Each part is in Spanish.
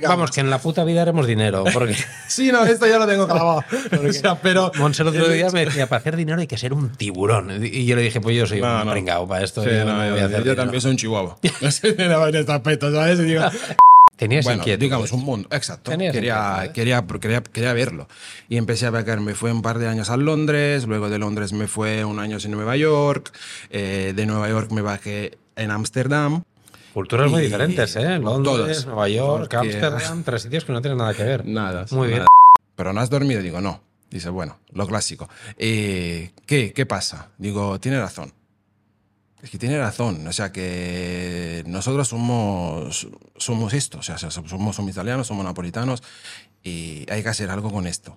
Vamos, que en la puta vida haremos dinero. Porque Sí, no, esto ya lo tengo clavado. O sea, pero. Monse el otro día me decía, para hacer dinero hay que ser un tiburón. Y yo le dije, pues yo soy No, un no. pringao para esto. Sí, yo no, no yo, yo dinero". también soy un chihuahua. en este aspecto, ¿sabes? Y digo, Tenías bueno, digamos, un mundo. Exacto. Quería, quería, quería, quería verlo. Y empecé a viajar. Me fui un par de años a Londres. Luego de Londres me fue un año en Nueva York. eh, de Nueva York me bajé en Ámsterdam. Culturas muy Y- diferentes, ¿eh? Londres, Todas. Nueva York, Ámsterdam, tres sitios que no tienen nada que ver. Nada. Muy bien. nada. Pero no has dormido. Digo, no. Dice, bueno, lo clásico. Eh, ¿Qué? ¿Qué pasa? Digo, tiene razón. Es que tiene razón. O sea, que nosotros somos, somos esto. O sea, somos, somos italianos, somos napolitanos y hay que hacer algo con esto.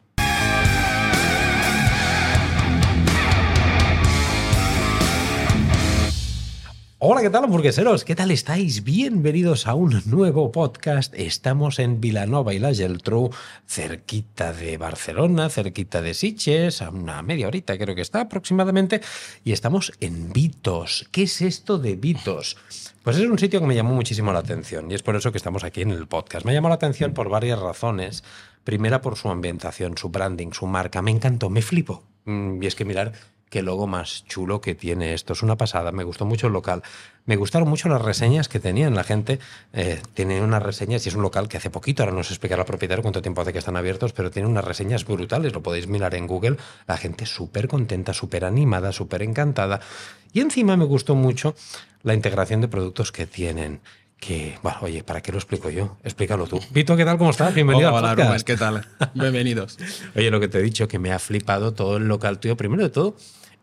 Hola, ¿qué tal, hamburgueseros? ¿Qué tal estáis? Bienvenidos a un nuevo podcast. Estamos en Vilanova y la Geltrú, cerquita de Barcelona, cerquita de Sitges, a una media horita creo que está aproximadamente, y estamos en Vitos. ¿Qué es esto de Vitos? Pues es un sitio que me llamó muchísimo la atención y es por eso que estamos aquí en el podcast. Me llamó la atención por varias razones. Primera, por su ambientación, su branding, su marca. Me encantó, me flipo. Mm, Y es que mirar qué logo más chulo que tiene esto. Es una pasada. Me gustó mucho el local. Me gustaron mucho las reseñas que tenían. La gente eh, tiene unas reseñas y es un local que hace poquito, ahora nos explicará el propietario cuánto tiempo hace que están abiertos, pero tiene unas reseñas brutales. Lo podéis mirar en Google. La gente súper contenta, súper animada, súper encantada. Y encima me gustó mucho la integración de productos que tienen. Que, bueno, oye, ¿para qué lo explico yo? Explícalo tú. Vito, ¿qué tal? ¿Cómo estás? Bienvenido Hola, podcast. ¿qué tal? Bienvenidos. Oye, lo que te he dicho, que me ha flipado todo el local tuyo. Primero de todo,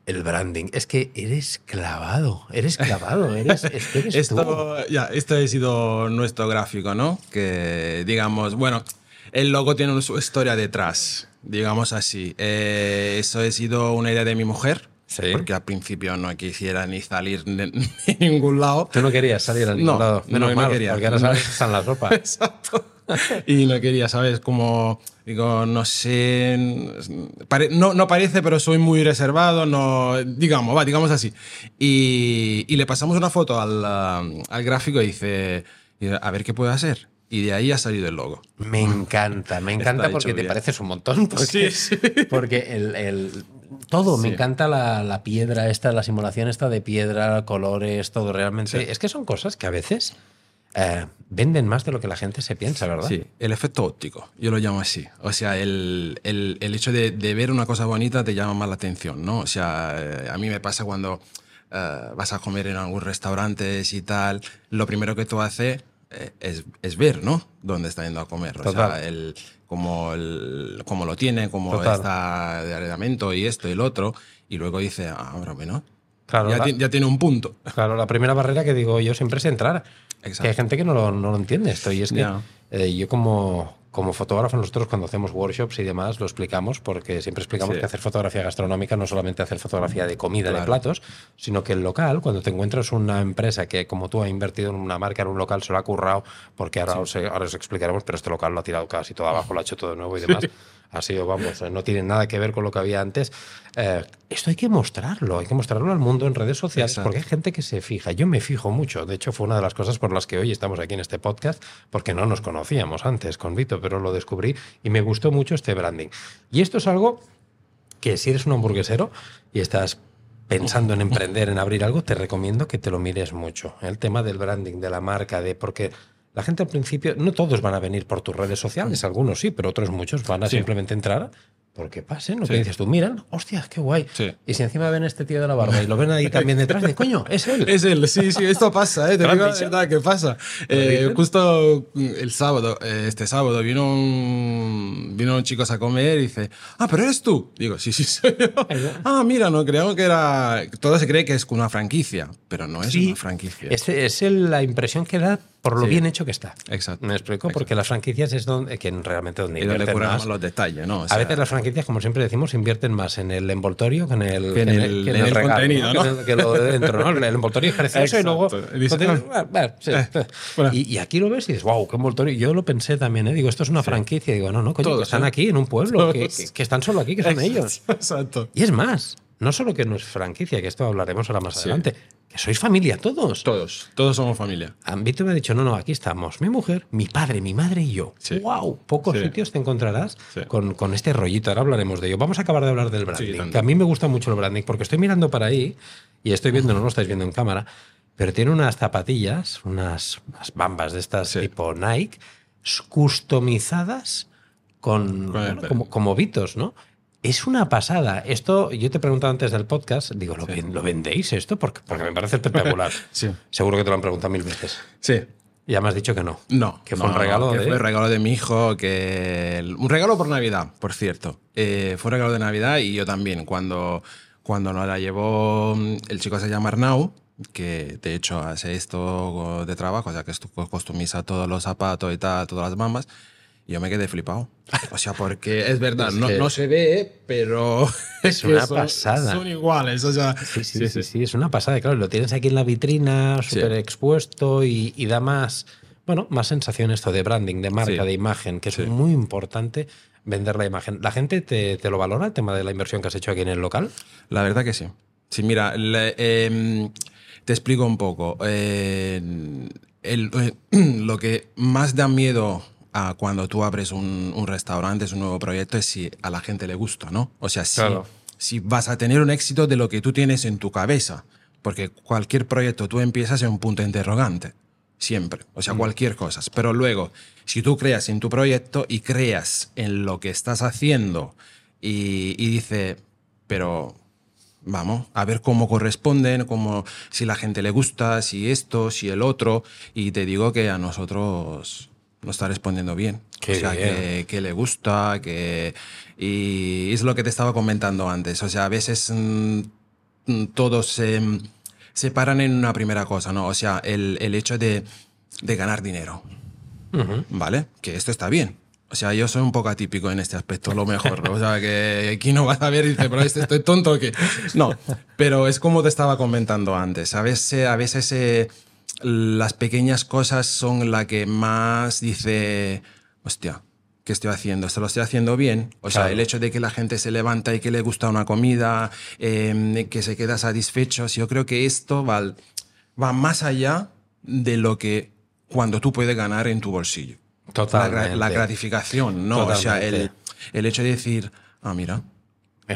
el branding. Es que eres clavado, eres clavado, eres, es que eres tú. Esto, ya, esto ha sido nuestro gráfico, ¿no? Que, digamos, bueno, el logo tiene su historia detrás, digamos así. Eh, eso ha sido una idea de mi mujer, Sí. porque al principio no quisiera ni salir de, ningún lado. Tú no querías salir a ningún No, lado. Menos no, no mal, quería. porque ahora No. está en la ropa. Exacto. Y no quería, ¿sabes? Como, digo, no sé, no, no parece, pero soy muy reservado, no, digamos, va, digamos así. Y, y le pasamos una foto al, um, al gráfico y dice, a ver qué puede hacer. Y de ahí ha salido el logo. Me encanta, me encanta Está porque te pareces un montón. Porque, Sí, sí. porque el, el- todo, me Sí. encanta la, la piedra esta, la simulación esta de piedra, colores, todo realmente. Es que son cosas que a veces eh, venden más de lo que la gente se piensa, ¿verdad? Sí, el efecto óptico, yo lo llamo así. O sea, el, el- el hecho de, de ver una cosa bonita te llama más la atención, ¿no? O sea, eh, a mí me pasa cuando eh, vas a comer en algún restaurante y tal, lo primero que tú haces es, es ver, ¿no? Dónde está yendo a comer. O Total. sea, el, cómo, el, cómo lo tiene, cómo Total. está de arrendamiento y esto y lo otro. Y luego dice, ah, ahora bueno, Claro, ya, la- ya tiene un punto. Claro, la primera barrera que digo yo siempre es entrar. Exacto. Que hay gente que no lo, no lo entiende esto. Y es que eh, yo como, como fotógrafo, nosotros cuando hacemos workshops y demás lo explicamos, porque siempre explicamos Sí. que hacer fotografía gastronómica no solamente hacer fotografía de comida, de Claro. platos, sino que el local, cuando te encuentras una empresa que como tú ha invertido en una marca, en un local, se lo ha currado, porque ahora, os, ahora os explicaremos, pero este local lo ha tirado casi todo abajo, lo ha hecho todo de nuevo y demás. Ha sido, vamos, eh, no tiene nada que ver con lo que había antes. Eh, esto hay que mostrarlo, hay que mostrarlo al mundo en redes sociales, Exacto. porque hay gente que se fija. Yo me fijo mucho. De hecho, fue una de las cosas por las que hoy estamos aquí en este podcast, porque no nos conocíamos antes con Vito, pero lo descubrí y me gustó mucho este branding. Y esto es algo que si eres un hamburguesero y estás pensando en emprender, en abrir algo, te recomiendo que te lo mires mucho. El tema del branding, de la marca, de porque la gente al principio, no todos van a venir por tus redes sociales, algunos sí, pero otros muchos van a Sí. simplemente entrar porque pasen, lo que Sí. dices tú, miran, hostia, qué guay. Sí. Y si encima ven a este tío de la barba y lo ven ahí también detrás, de coño, es él. Es él, sí, sí, esto pasa, ¿eh? Te ¿Te lo han digo la verdad que pasa. ¿Te lo Eh, justo el sábado, eh, este sábado, vino un, vino un chico a comer y dice, ah, pero eres tú. Digo, sí, sí, soy yo. ah, mira, no, creíamos que era... Todo se cree que es una franquicia, pero no es Sí, una franquicia. Es, es la impresión que da por lo Sí. bien hecho que está. Exacto. Me explico, porque las franquicias es donde, que realmente donde y donde más. los detalles, ¿no? O a sea, veces las franquicias, como siempre decimos, invierten más en el envoltorio que en el, Que en el- en el regalo, contenido, ¿no? Que, lo de dentro, ¿no? El envoltorio es precioso y luego... Y aquí lo ves y dices, wow, qué envoltorio. Yo lo pensé también, ¿eh? Digo, esto es una franquicia. Digo, no, no, coño, Todos, que están ¿eh? aquí en un pueblo, que, están solo aquí, que son ellos. Exacto. Y es más, no solo que no es franquicia, que esto hablaremos ahora más Sí. adelante, sois familia todos. Todos, todos somos familia. Ambito me ha dicho, no, no, aquí estamos, mi mujer, mi padre, mi madre y yo. Sí. ¡Wow! Pocos Sí. sitios te encontrarás Sí. con, con este rollito. Ahora hablaremos de ello. Vamos a acabar de hablar del branding. que a mí me gusta mucho el branding porque estoy mirando para ahí y estoy viendo, no lo estáis viendo en cámara, pero tiene unas zapatillas, unas, unas bambas de estas tipo Nike, customizadas con, bueno, como, como Vitos, ¿no? Es una pasada. Esto, yo te he preguntado antes del podcast, digo, ¿lo, Sí. ven- ¿lo vendéis esto? Porque, porque me parece espectacular. Sí. Seguro que te lo han preguntado mil veces. Sí. Ya me has dicho que no. No. Que fue no, un regalo que de- Fue un regalo de mi hijo, que... Un regalo por Navidad, por cierto. Eh, fue un regalo de Navidad y yo también. Cuando, cuando nos la llevó... El chico se llama Arnau, que de hecho hace esto de trabajo, o sea, que esto customiza todos los zapatos y tal, todas las bambas. Yo me quedé flipado. O sea, porque es verdad, Es no, que- no se ve, pero... Es una son- pasada. Son iguales, o sea... Sí, sí, sí, sí, es una pasada. Claro, lo tienes aquí en la vitrina, súper expuesto y, y da más, bueno, más sensación esto de branding, de marca, de imagen, que es muy importante vender la imagen. ¿La gente te, te lo valora el tema de la inversión que has hecho aquí en el local? La verdad que sí. Sí, mira, le- em, te explico un poco. Eh, el- eh, lo que más da miedo a cuando tú abres un, un restaurante, es un nuevo proyecto, es si a la gente le gusta, ¿no? O sea, si, Claro. si vas a tener un éxito de lo que tú tienes en tu cabeza. Porque cualquier proyecto tú empiezas en un punto interrogante. Siempre. O sea, cualquier cosa. Pero luego, si tú creas en tu proyecto y creas en lo que estás haciendo y, y dice, pero vamos, a ver cómo corresponden, cómo, si la gente le gusta, si esto, si el otro, y te digo que a nosotros nos está respondiendo bien. Qué o sea, bien. que, que le gusta, que... Y es lo que te estaba comentando antes. O sea, a veces mm, mm, todos se, se paran en una primera cosa, ¿no? O sea, el, el hecho de, de ganar dinero. ¿Vale? Que esto está bien. O sea, yo soy un poco atípico en este aspecto, lo mejor. O sea, que aquí no vas a ver y dices, pero este estoy tonto o qué. No, pero es como te estaba comentando antes. A veces, a veces eh, las pequeñas cosas son la que más dice, hostia, ¿qué estoy haciendo? ¿Esto lo estoy haciendo bien? O sea, el hecho de que la gente se levanta y que le gusta una comida, eh, que se queda satisfecho, yo creo que esto va, va más allá de lo que cuando tú puedes ganar en tu bolsillo. Totalmente. la gratificación, ¿no? O sea, el, el hecho de decir, ah, mira,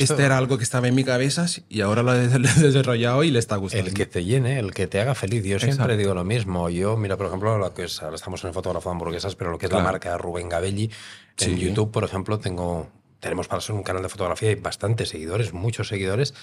Esto- este era algo que estaba en mi cabeza y ahora lo he, desarrollado y le está gustando. El que te llene, el que te haga feliz. Yo siempre Exacto. digo lo mismo. Yo, mira, por ejemplo, lo que es, ahora estamos en el fotógrafo de hamburguesas, pero lo que es la Claro. marca Rubén Gabelli, en Sí. YouTube, por ejemplo, tengo, tenemos para ser un canal de fotografía y bastantes seguidores, muchos seguidores.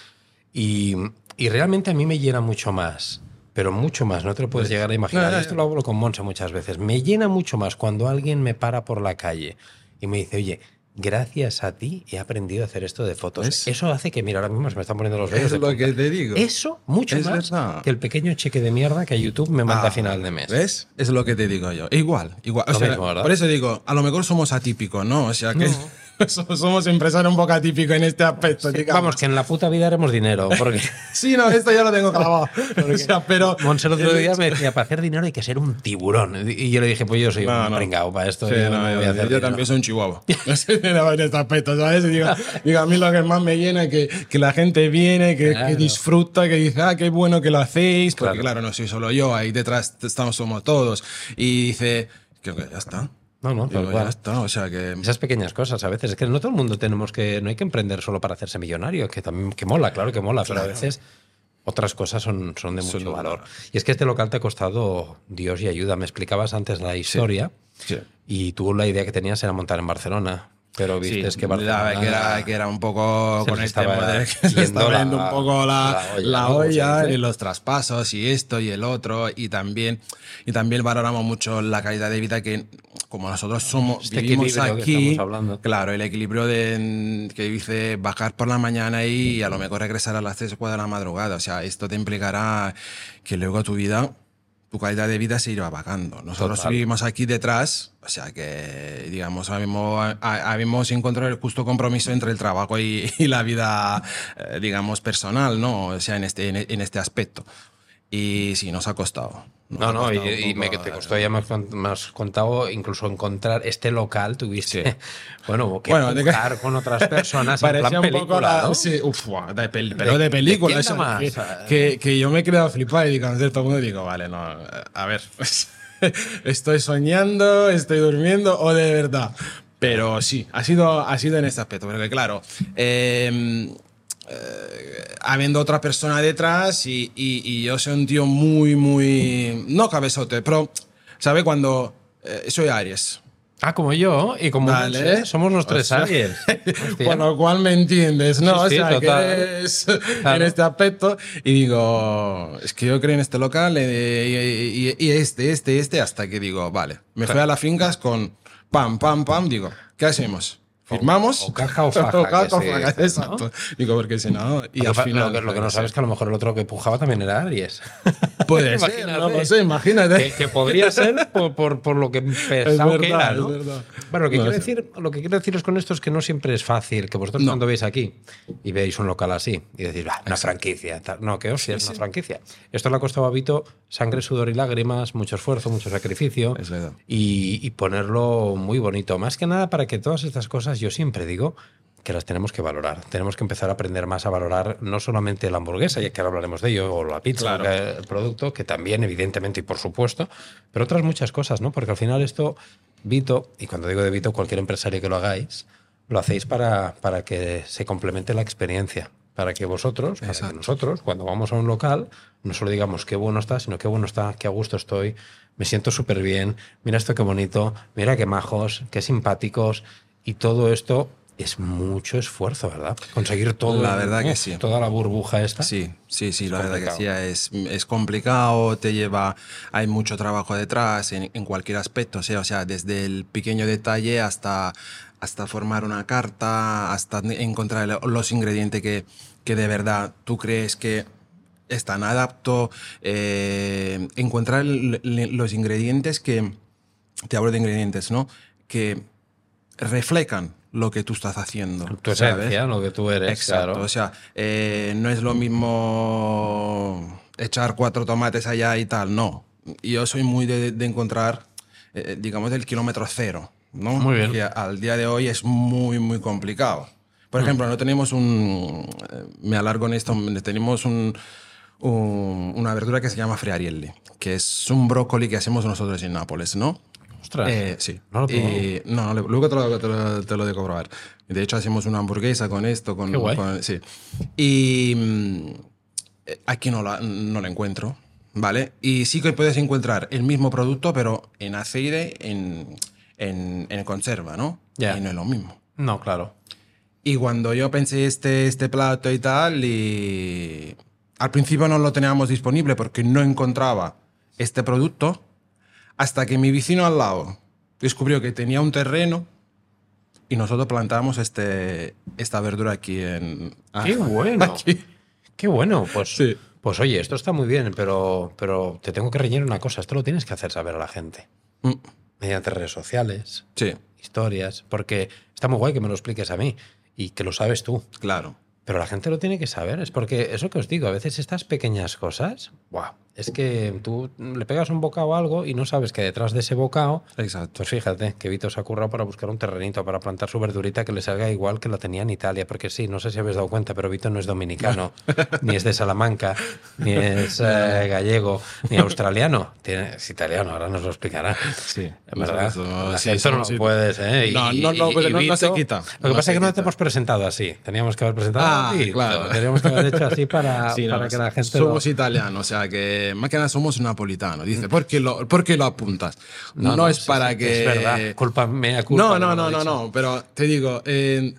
Y, y realmente a mí me llena mucho más. Pero mucho más, no te lo puedes llegar a imaginar. No, no, Esto lo hablo con Monse muchas veces. Me llena mucho más cuando alguien me para por la calle y me dice, oye, gracias a ti he aprendido a hacer esto de fotos. Eso hace que, mira, ahora mismo se me están poniendo los vellos Es de lo punta. que te digo. Eso, mucho Es más verdad. que el pequeño cheque de mierda que YouTube me manda Ah, a final de mes. ¿Ves? Es lo que te digo yo. Igual, igual. O Lo sea, mismo, ¿verdad? por eso digo, a lo mejor somos atípicos, ¿no? O sea, que somos empresarios un poco atípicos en este aspecto. digamos. Vamos, que en la puta vida haremos dinero. Porque Sí, no, esto ya lo tengo clavado. o sea, pero... Monse otro día me decía, para hacer dinero hay que ser un tiburón. Y yo le dije, pues yo soy No, un no. pringao para esto. Sí, yo no, yo, voy a hacer yo dinero". también soy un chihuahua. En este aspecto, ¿sabes? Y Digo, digo, a mí lo que más me llena es que, que la gente viene, que, Claro. que disfruta, que dice, ah, qué bueno que lo hacéis, porque Claro. claro, no soy solo yo, ahí detrás estamos somos todos. Y dice, que que ya está. No, no, Digo, ya está, o sea que... Esas pequeñas cosas a veces. Es que no todo el mundo tenemos que. No hay que emprender solo para hacerse millonario, que también que mola, claro que mola, pero a veces otras cosas son, son de mucho valor. valor. Y es que este local te ha costado Dios y ayuda. Me explicabas antes la historia Sí. y tú la idea que tenías era montar en Barcelona. Pero viste Sí, que Barcelona. que, era, que era un poco Se con de que se estaba yendo un poco la, la olla, la olla y los traspasos y esto y el otro. Y también y también valoramos mucho la calidad de vida que como nosotros somos Este vivimos que aquí claro el equilibrio de que dice bajar por la mañana y a lo mejor regresar a las 3 o 4 de la madrugada. O sea esto te implicará que luego tu vida tu calidad de vida se irá bajando. Nosotros Total. vivimos aquí detrás, o sea que, digamos, habíamos encontrado el justo compromiso entre el trabajo y, y la vida, eh, digamos, personal, ¿no? O sea, en este, en este aspecto. Y sí, nos ha costado. Nos No, ha no, costado y, y me, poco, te costó, ya me has, cont- me has contado, incluso encontrar este local, tuviste, Sí. bueno, que Bueno, de que- jugar con otras personas en Parecía plan un poco película, la- ¿no? sí, uf, de pel- pero ¿De- de, de película. quién eso, nada que, más? que, que yo me he quedado flipado y digo, todo el mundo digo, vale, no, a ver, estoy soñando, estoy durmiendo o de verdad. Pero sí, ha sido, ha sido en este aspecto, porque claro, eh, eh, habiendo otra persona detrás y, y- y yo soy un tío muy, muy, no cabezote, pero, ¿sabe? Cuando eh, soy Aries. Ah, como yo, y como. Monse, somos los tres Aries. Por lo cual me entiendes, ¿no? Sí, sí, o sea, total. que eres Claro. en este aspecto. Y digo, es que yo creo en este local eh, y, y- y este, este, este, hasta que digo, vale. Me fui a las fincas con pam, pam, pam. Digo, ¿qué hacemos? ¿Firmamos? o caja o faja, O caja ¿no? exacto. Digo, porque si no. Y Lo al final. lo, que, lo que no sabes es que a lo mejor el otro que pujaba también era Aries. Puede ser, Imagínate. no lo sé, imagínate. que, que podría ser por, por- por lo que pensaba que era. Bueno, lo que, No, quiero sí. decir, lo que quiero deciros con esto es que no siempre es fácil que vosotros cuando veis aquí y veis un local así y decís, "Bah, una franquicia. tal". No, que hostia, es una franquicia. Esto le ha costado a Vito sangre, sudor y lágrimas, mucho esfuerzo, mucho sacrificio Es verdad. y, y ponerlo muy bonito. Más que nada para que todas estas cosas, yo siempre digo que las tenemos que valorar. Tenemos que empezar a aprender más a valorar no solamente la hamburguesa, ya que ahora hablaremos de ello, o la pizza, Claro. el producto, que también, evidentemente, y por supuesto, pero otras muchas cosas, ¿no? Porque al final esto, Vito, y cuando digo de Vito, cualquier empresario que lo hagáis, lo hacéis para, para que se complemente la experiencia. Para que vosotros, para que Exacto. nosotros, cuando vamos a un local, no solo digamos qué bueno está, sino qué bueno está, qué a gusto estoy, me siento súper bien, mira esto qué bonito, mira qué majos, qué simpáticos, y todo esto es mucho esfuerzo, ¿verdad? Conseguir todo. La verdad que uf, sí. Toda la burbuja esta. Sí, sí, sí, la verdad que sí, complicado. es, es complicado, te lleva, hay mucho trabajo detrás en, en cualquier aspecto, sea, o sea, desde el pequeño detalle hasta, hasta formar una carta, hasta encontrar el- los ingredientes que, que de verdad tú crees que están adapto, eh, encontrar el- los ingredientes que, te hablo de ingredientes, ¿no? Que reflejan lo que tú estás haciendo. Tu ¿sabes? esencia, lo que tú eres, Exacto, claro. o sea, eh, no es lo mismo echar cuatro tomates allá y tal, no. Yo soy muy de, de encontrar, eh, digamos, del kilómetro cero, ¿no? Muy bien. Que al día de hoy es muy, muy complicado. Por ejemplo, no tenemos un, eh, me alargo en esto, tenemos un, un- una verdura que se llama friarielli, que es un brócoli que hacemos nosotros en Nápoles, ¿no? Ostras. Eh, sí. No lo probamos. Y- no, luego te lo, te lo- te lo dejo probar. De hecho, hacemos una hamburguesa con esto. Con, Qué guay. con- sí. Y mm, aquí no la, no la encuentro, ¿vale? Y sí que puedes encontrar el mismo producto, pero en aceite, en, en, en conserva, ¿no? Ya. Y no es lo mismo. No, claro. Y cuando yo pensé este, este plato y tal, y al principio no lo teníamos disponible porque no encontraba este producto, hasta que mi vecino al lado descubrió que tenía un terreno y nosotros plantamos este, esta verdura aquí en... Qué bueno. Aquí. Qué bueno. Pues, Sí. pues oye, esto está muy bien, pero, pero te tengo que reñir una cosa. Esto lo tienes que hacer saber a la gente. Mm, Mediante redes sociales, Sí, historias, porque está muy guay que me lo expliques a mí y que lo sabes tú. claro. Pero la gente lo tiene que saber. Es porque eso que os digo, a veces estas pequeñas cosas, ¡buah! Es que tú le pegas un bocado a algo y no sabes que detrás de ese bocado, Exacto. pues fíjate, que Vito se ha currado para buscar un terrenito, para plantar su verdurita que le salga igual que la tenía en Italia. Porque sí, no sé si habéis dado cuenta, pero Vito no es dominicano, ni es de Salamanca, ni es eh, gallego, ni australiano. Tiene, es italiano, ahora nos lo explicará. Sí, verdad, eso- sí, no puedes, ¿eh? No, no, no, no- no se quita. Lo que pasa es que no te hemos presentado así. Teníamos que haber presentado Ah, así. claro. Teníamos que haber hecho así para, Sí, para que la gente lo- somos italianos, o sea que que nada somos napolitanos. Dice, ¿por qué lo, por qué lo apuntas? No, es sí, para sí, que. Es verdad. Culpa, mea culpa. No, no, no, no, no, pero te digo, eh,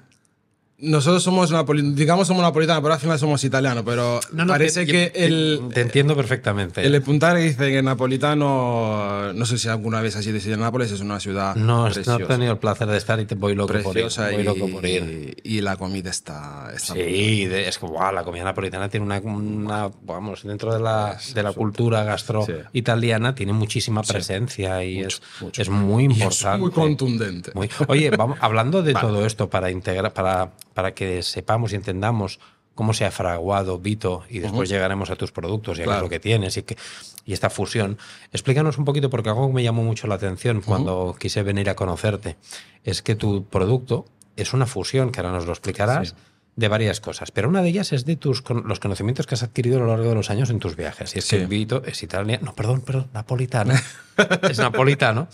nosotros somos napoli- digamos somos napolitanos, pero al final somos italianos, pero No, no, parece te- que te- el, Te entiendo perfectamente. el apuntar dice que napolitano, no sé si alguna vez has ido a Nápoles, es una ciudad no, no he preciosa, tenido el placer de estar y te voy loco preciosa por ir. Voy y, loco por ir. y la comida está... está Sí, de- es que guau, la comida napolitana tiene una, una- vamos, dentro de la, de la cultura gastro Sí. italiana tiene muchísima presencia y mucho, es, mucho. es muy y es importante. muy contundente. Muy- Oye, vamos, hablando de todo esto para integrar, para, para que sepamos y entendamos cómo se ha fraguado Vito y después llegaremos a tus productos y a qué es Claro. lo que tienes y, que, y esta fusión. Explícanos un poquito, porque algo que me llamó mucho la atención cuando quise venir a conocerte, es que tu producto es una fusión, que ahora nos lo explicarás, Sí. De varias cosas. Pero una de ellas es de tus los conocimientos que has adquirido a lo largo de los años en tus viajes. Y es que Sí. Vito es italiano, no, perdón, perdón, napolitano. es napolitano.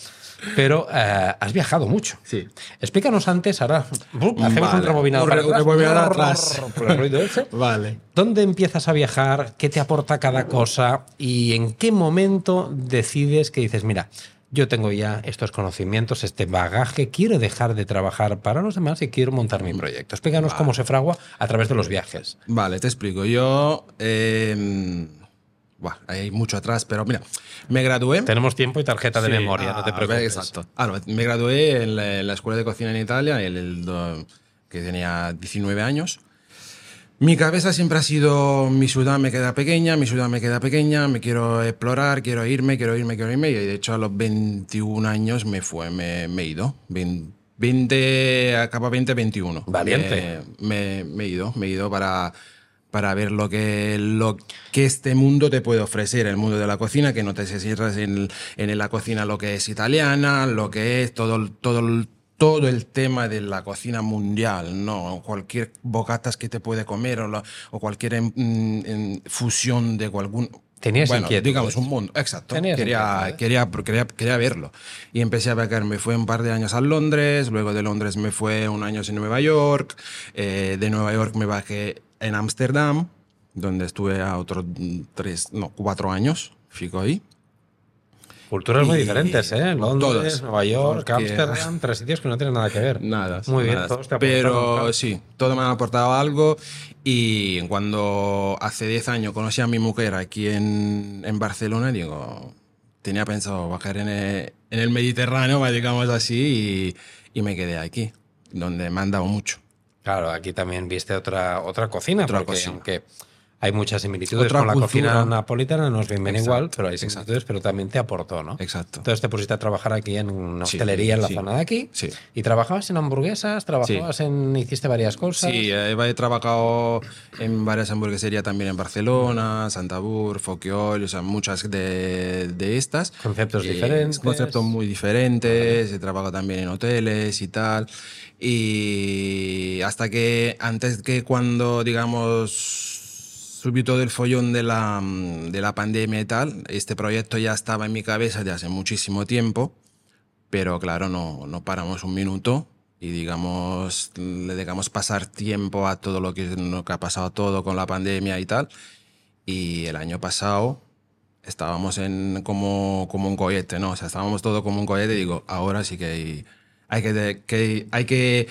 Pero eh, has viajado mucho. Sí. Explícanos antes, ahora uh, hacemos un Vale. rebobinado Un para atrás. Por el ruido ese. Vale. ¿Dónde empiezas a viajar? ¿Qué te aporta cada cosa? ¿Y en qué momento decides que dices, mira, yo tengo ya estos conocimientos, este bagaje, quiero dejar de trabajar para los demás y quiero montar mi proyecto? Explícanos cómo se fragua a través de los viajes. Vale, te explico. Yo. eh, buah, hay mucho atrás, pero mira, me gradué. Tenemos tiempo y tarjeta de Sí, memoria, no te ah, preocupes. Exacto. Ah, no, me gradué en la, en la escuela de cocina en Italia, el, el que tenía 19 años. Mi cabeza siempre ha sido, mi ciudad me queda pequeñña, mi ciudad me queda pequeña, me quiero explorar, quiero irme, quiero irme, quiero irme. Y de hecho a los 21 años me fue, me, me he ido. Vein- 20, acaba 20, 21. Valiente. Me, me- me he ido, me he ido para, para ver lo que, lo que este mundo te puede ofrecer, el mundo de la cocina, que no te cierres en, en la cocina lo que es italiana, lo que es todo, todo, el- todo el tema de la cocina mundial, ¿no? Cualquier bocatas que te puede comer o, la- o cualquier em, em, fusión de algún... Tenías bueno, digamos un mundo, exacto. Quería, inquietudes. quería, quería, quería verlo. Y empecé a viajar. Me fui un par de años a Londres, luego de Londres me fue un año en Nueva York, eh, de Nueva York me bajé en Ámsterdam, donde estuve a otros mm, tres, no, cuatro años, fico ahí. Culturas muy Y- diferentes, ¿eh? Londres, todas. Nueva York, Ámsterdam, tres sitios que no tienen nada que ver. Nada. Muy bien, nada. todos te Pero claro. sí, todo me ha aportado algo. Y cuando hace 10 años conocí a mi mujer aquí en, en Barcelona, digo, tenía pensado bajar en el, en el Mediterráneo, digamos así, y, y me quedé aquí, donde me han dado mucho. Claro, aquí también viste otra, otra cocina, Otra porque cocina. aunque hay muchas similitudes Otra con la cocina napolitana, no es bien, bien Exacto, igual, pero hay exacto. similitudes, pero también te aportó, ¿no? Exacto. Entonces te pusiste a trabajar aquí en una Sí, hostelería en la sí. zona de aquí. Sí. Y trabajabas en hamburguesas, trabajabas en. hiciste varias cosas. Sí, eh, he trabajado en varias hamburgueserías también en Barcelona, Santabur, Foquiol, o sea, muchas de, de estas. Conceptos Eh, diferentes. Conceptos muy diferentes, he trabajado también en hoteles y tal. Y hasta que, antes que cuando, digamos, subí todo el follón de la, de la pandemia y tal, este proyecto ya estaba en mi cabeza de hace muchísimo tiempo. Pero claro, no, no paramos un minuto y digamos, le dejamos pasar tiempo a todo lo que, lo ha pasado todo con la pandemia y tal. Y el año pasado estábamos en como, como un cohete, ¿no? O sea, estábamos todo como un cohete y digo, ahora sí que hay, hay que, que, hay que,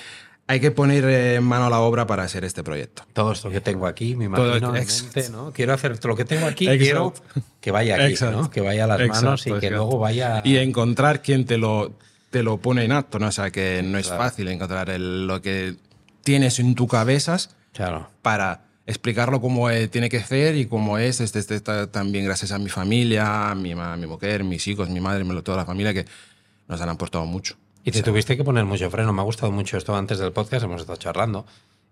hay que poner eh, mano a la obra para hacer este proyecto. Todo esto que tengo aquí, me Todo- imagino en exacto. mente, ¿no? Quiero hacer lo que tengo aquí, Exacto. quiero que vaya aquí, Exacto. ¿no? Que vaya a las manos y Exacto, que exacto. luego vaya. Y encontrar quien te lo, te lo pone en acto, ¿no? O sea, que no es Claro. fácil encontrar el- lo que tienes en tu cabeza Claro. para explicarlo como eh, tiene que ser y cómo es. Este, este está también gracias a mi familia, a mi, ma- mi mujer, mis hijos, mi madre, toda la familia que nos han aportado mucho. Y te tuviste que poner mucho freno. Me ha gustado mucho esto antes del podcast, hemos estado charlando.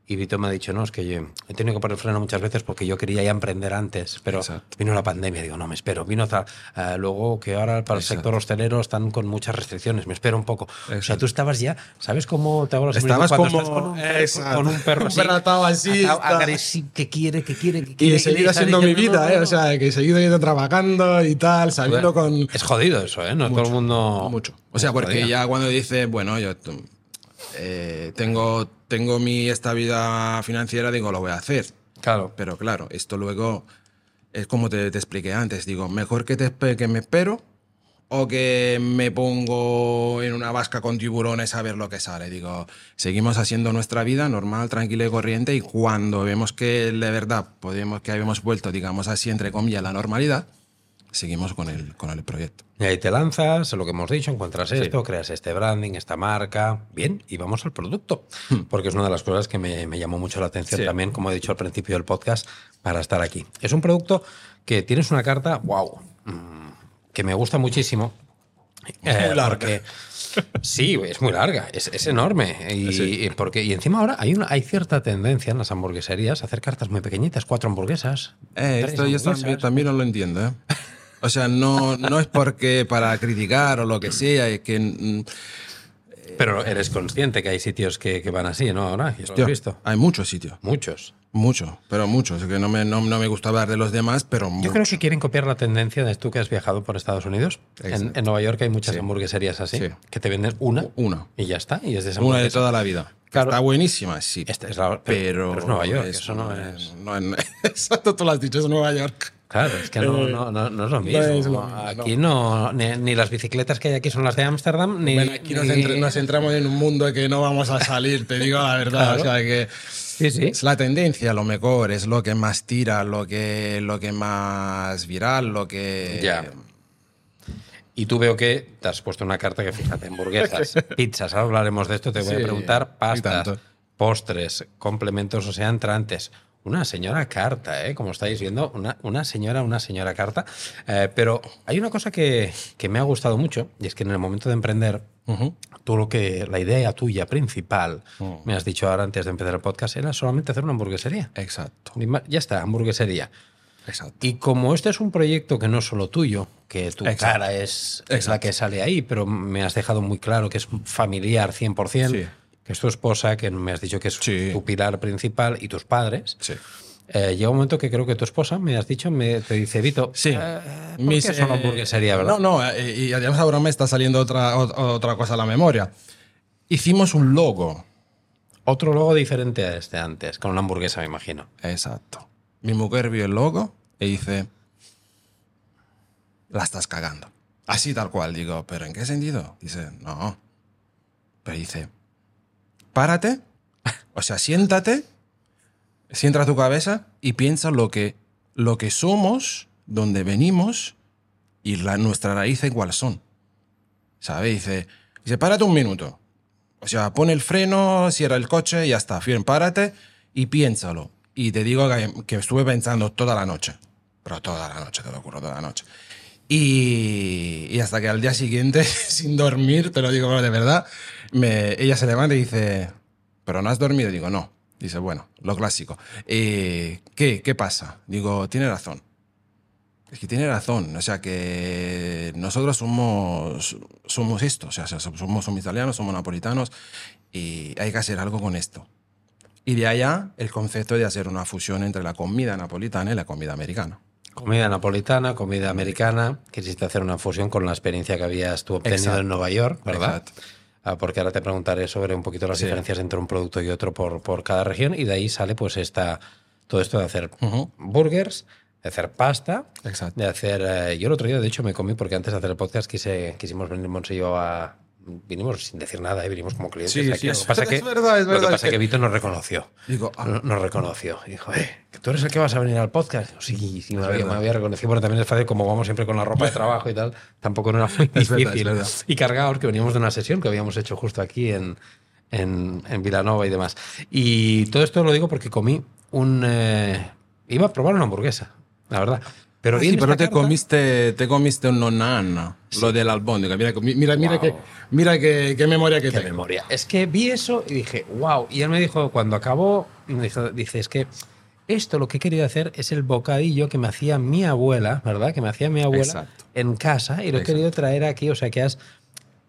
Y Vito me ha dicho, no, es que yo he tenido que poner freno muchas veces porque yo quería ya emprender antes, pero Exacto. vino la pandemia, digo, no, me espero. Vino otra, eh, luego que ahora para el Exacto. sector hostelero están con muchas restricciones, me espero un poco. O sea, tú estabas ya, ¿sabes cómo te hago la Estabas como- estás con un, perro- con un perro Un así, perro atado así, agresivo, que quiere, que quiere, que Y quiere. he seguido haciendo mi vida, no, no, ¿eh? O sea, que he seguido ido trabajando y tal, sabiendo con... Es jodido eso, ¿eh? No todo el mundo... Mucho. O sea, porque jodido. ya cuando dice, bueno, yo eh, tengo, tengo mi estabilidad financiera, digo, lo voy a hacer. Claro. Pero claro, esto luego es como te, te expliqué antes. Digo, mejor que, te, que me espero o que me pongo en una vasca con tiburones a ver lo que sale. Digo, seguimos haciendo nuestra vida normal, tranquila y corriente y cuando vemos que de verdad podemos, que habíamos vuelto, digamos así, entre comillas, la normalidad, seguimos con el, con el proyecto. Y ahí te lanzas, lo que hemos dicho, encuentras esto, creas este branding, esta marca, bien, y vamos al producto. Porque es una de las cosas que me, me llamó mucho la atención Hmm. Sí. también, como he dicho al principio del podcast, para estar aquí. Es un producto que tienes una carta, wow, que me gusta muchísimo. Eh, Muy larga. porque- sí, es muy larga, es, es enorme. Y, Sí. y porque, y encima ahora hay, una, hay cierta tendencia en las hamburgueserías a hacer cartas muy pequeñitas, cuatro hamburguesas. Eh, esto yo también, también no lo entiendo. ¿eh? O sea, no, no es porque para criticar o lo que sea, es que... mm, Pero eres consciente que hay sitios que, que van así, ¿no? Ahora, yo lo he visto. hay muchos sitios. Muchos. Mucho, pero muchos. Es que no me, no, no me gusta hablar de los demás, pero Yo mucho. creo que quieren copiar la tendencia de tú que has viajado por Estados Unidos. En, en Nueva York hay muchas Sí. hamburgueserías así, Sí. que te venden una Una. y ya está. Y es de Una de toda la vida. Claro. Está buenísima, sí. Esta es la- pero, pero, pero es Nueva York, es- eso no es. no es- exacto, tú lo has dicho, es Nueva York. Claro, es que no, no, no, no es lo mismo. es lo mismo, aquí no, ni, ni las bicicletas que hay aquí son las de Ámsterdam, ni. Bueno, aquí nos, nos entramos en un mundo que no vamos a salir, te digo la verdad. Claro. O sea, que Sí, sí. es la tendencia, lo mejor, es lo que más tira, lo que, lo que más viral, lo que... Ya. Y tú veo que te has puesto una carta que fíjate, hamburguesas, pizzas, ahora hablaremos de esto, te voy a preguntar pastas, postres, complementos, o sea, entrantes. Una señora carta, ¿eh? como estáis viendo, una, una señora, una señora carta. Eh, pero hay una cosa que, que me ha gustado mucho, y es que en el momento de emprender, Ujú. tú lo que, la idea tuya principal, Mm. me has dicho ahora antes de empezar el podcast, era solamente hacer una hamburguesería. Exacto, Ya está, hamburguesería. exacto. Y como este es un proyecto que no es solo tuyo, que tu Exacto. cara es, es la que sale ahí, pero me has dejado muy claro que es familiar 100%, Sí. Que es tu esposa, que me has dicho que es Sí. tu pilar principal y tus padres. Sí. Eh, llega un momento que creo que tu esposa, me has dicho, me, te dice, Vito, Sí. eh, ¿por Mis, qué eh, hamburguesería, verdad? No, no, eh, y además ahora me está saliendo otra, ot- otra cosa a la memoria. Hicimos un logo. Otro logo diferente a este antes, con una hamburguesa, me imagino. Exacto. Mi mujer vio el logo y dice, la estás cagando. Así tal cual, digo, ¿pero en qué sentido? Dice, no. Pero dice, párate, o sea, siéntate, sienta tu cabeza y piensa lo que, lo que somos, donde venimos y la, nuestra raíces cuáles son. ¿Sabes? Dice, dice, párate un minuto. O sea, pone el freno, cierra el coche y ya está. Bien, párate y piénsalo. Y te digo que, estuve pensando toda la noche. Pero toda la noche, te lo juro, toda la noche. Y, y hasta que al día siguiente, sin dormir, te lo digo de verdad, me, ella se levanta y dice, ¿pero no has dormido? Digo, no. Dice, bueno, lo clásico. Eh, ¿Qué? ¿Qué pasa? Digo, tiene razón. Es que tiene razón. O sea, que nosotros somos, somos esto. O sea, somos, somos italianos, somos napolitanos y hay que hacer algo con esto. Y de allá el concepto de hacer una fusión entre la comida napolitana y la comida americana. Comida napolitana, comida americana. Quisiste hacer una fusión con la experiencia que habías tú obtenido Exacto. en Nueva York, ¿verdad? Exacto. Ah, porque ahora te preguntaré sobre un poquito las Sí. diferencias entre un producto y otro por, por cada región. Y de ahí sale pues esta, todo esto de hacer burgers, de hacer pasta, Exacto. de hacer... eh, yo el otro día, de hecho, me comí porque antes de hacer el podcast quise, quisimos venir Monse y yo a... Vinimos sin decir nada, ¿eh? vinimos como clientes. Sí, aquí. sí, lo es que pasa verdad, que, es verdad, es Lo que verdad, pasa es que que- Vito nos reconoció. Digo, ah, No- Nos reconoció. Dijo, eh, que tú eres el que vas a venir al podcast. Sí, sí, me había, verdad. me había reconocido. Pero también es fácil, como vamos siempre con la ropa de trabajo y tal, tampoco no era muy Es verdad, difícil. es verdad. Y cargados, que veníamos de una sesión que habíamos hecho justo aquí en, en, en Vilanova y demás. Y todo esto lo digo porque comí un... eh, iba a probar una hamburguesa, la verdad. Pero, Ah, sí, pero te carta- comiste, te comiste un nonana, lo del albóndiga. Mira, mira, mira, Wow. que, mira que, qué memoria que Qué tengo. memoria. Es que vi eso y dije, wow. Y él me dijo, cuando acabó, me dijo- dice, es que esto lo que he querido hacer es el bocadillo que me hacía mi abuela, ¿verdad? Que me hacía mi abuela Exacto. en casa y lo he Exacto. querido traer aquí. O sea, que has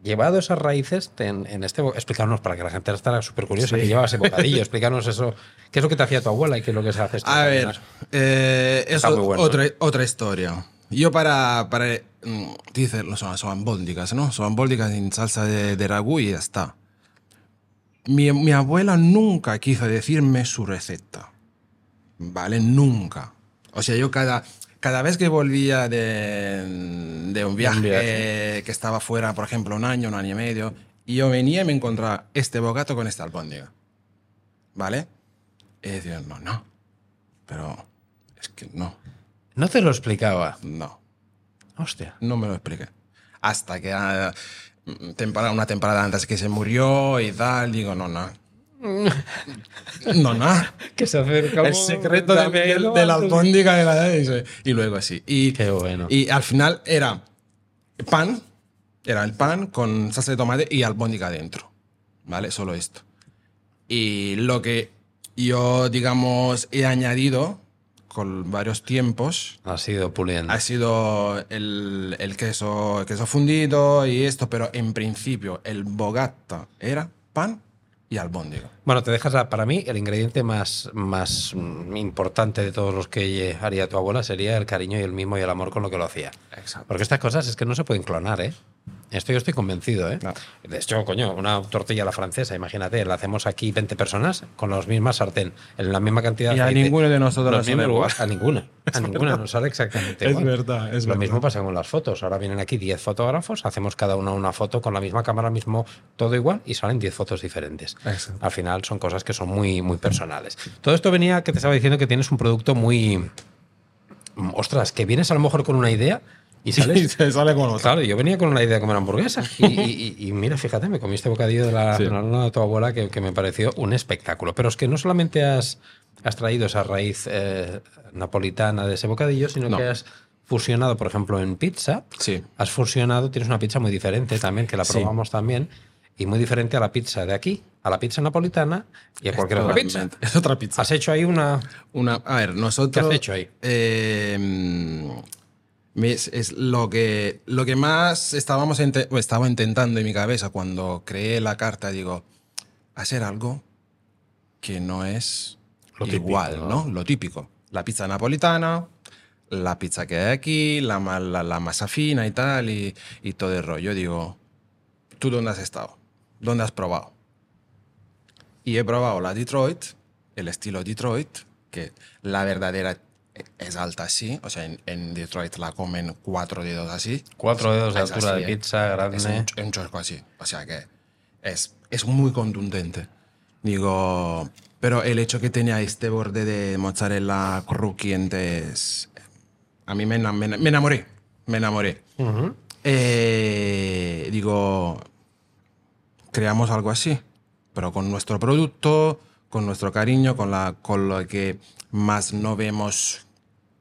llevado esas raíces en, en este... Explicarnos, para que la gente estará súper curiosa, Sí. que llevaba ese bocadillo. Explicarnos eso. ¿Qué es lo que te hacía tu abuela y qué es lo que se hace? esto A ver, eh, muy bueno, otra, otra historia. Yo para, para mm, dice, no, son, son albóndigas, ¿no? Son albóndigas en salsa de, de ragú y ya está. Mi, mi abuela nunca quiso decirme su receta. ¿Vale? Nunca. O sea, yo cada, cada vez que volvía de, de un viaje, viaje. que estaba fuera, por ejemplo, un año, un año y medio, y yo venía y me encontraba este bocato con esta albóndiga. ¿Vale? Y decía, no, no. Pero es que no, No te lo explicaba. no, Hostia. no me lo expliqué. Hasta que ah, temporada, una temporada antes que se murió y tal, digo, no, no. No, no. Que se acerca El secreto de, de- de la albóndiga de la y luego así. Y, Qué bueno. y al final era pan, Era el pan con salsa de tomate y albóndiga dentro. ¿Vale? Solo esto. Y lo que yo, digamos, he añadido con varios tiempos Ha sido puliendo. ha sido el, el queso, el queso fundido y esto, pero en principio el bogata era pan y albóndiga. Bueno, te dejas a- para mí el ingrediente más, más importante de todos los que haría tu abuela sería el cariño y el mimo y el amor con lo que lo hacía. Exacto. Porque estas cosas es que no se pueden clonar, ¿eh? Esto yo estoy convencido, ¿eh? No. De hecho, coño, una tortilla a la francesa, imagínate, la hacemos aquí 20 personas con la misma sartén, en la misma cantidad de Y a aceite. ninguno de nosotros nos sale igual. A ninguna. A ninguna nos sale exactamente Es igual. verdad, es Lo verdad. mismo pasa con las fotos. Ahora vienen aquí 10 fotógrafos, hacemos cada uno una foto con la misma cámara, mismo todo igual y salen 10 fotos diferentes. Exacto. Al final son cosas que son muy, muy personales. Todo esto venía que te estaba diciendo que tienes un producto muy. Ostras, que vienes a lo mejor con una idea y Y sales. se sale con otra. Claro, yo venía con la idea de comer hamburguesa. Y, y- y- y mira, fíjate, me comí este bocadillo de la, Sí. de la luna de tu abuela que, que me pareció un espectáculo. Pero es que no solamente has, has traído esa raíz eh, napolitana de ese bocadillo, sino No. que has fusionado, por ejemplo, en pizza. Sí. Has fusionado, tienes una pizza muy diferente también, que la Sí. probamos también, y muy diferente a la pizza de aquí, a la pizza napolitana y a cualquier otra pizza. Es otra pizza. Has hecho ahí una. Una, a ver, nosotros. ¿Qué has hecho ahí? eh, es, es lo, que, lo que más estábamos o estaba intentando en mi cabeza cuando creé la carta, digo, hacer algo que no es Lo típico, igual, ¿no? ¿no? Lo típico. La pizza napolitana, la pizza que hay aquí, la, la, la masa fina y tal, y, y todo el rollo. Digo, ¿tú dónde has estado? ¿Dónde has probado? Y he probado la Detroit, el estilo Detroit, que la verdadera es alta así. O sea, en, en Detroit la comen cuatro dedos así. Cuatro dedos de altura así, de ¿eh? pizza grande. Es un, un chorco así. O sea que es, es muy contundente. Digo, pero el hecho que tenía este borde de mozzarella crujiente es... A mí me, me, me enamoré. Me enamoré. Eh, digo, creamos algo así, pero con nuestro producto, con nuestro cariño, con, la, con lo que más no vemos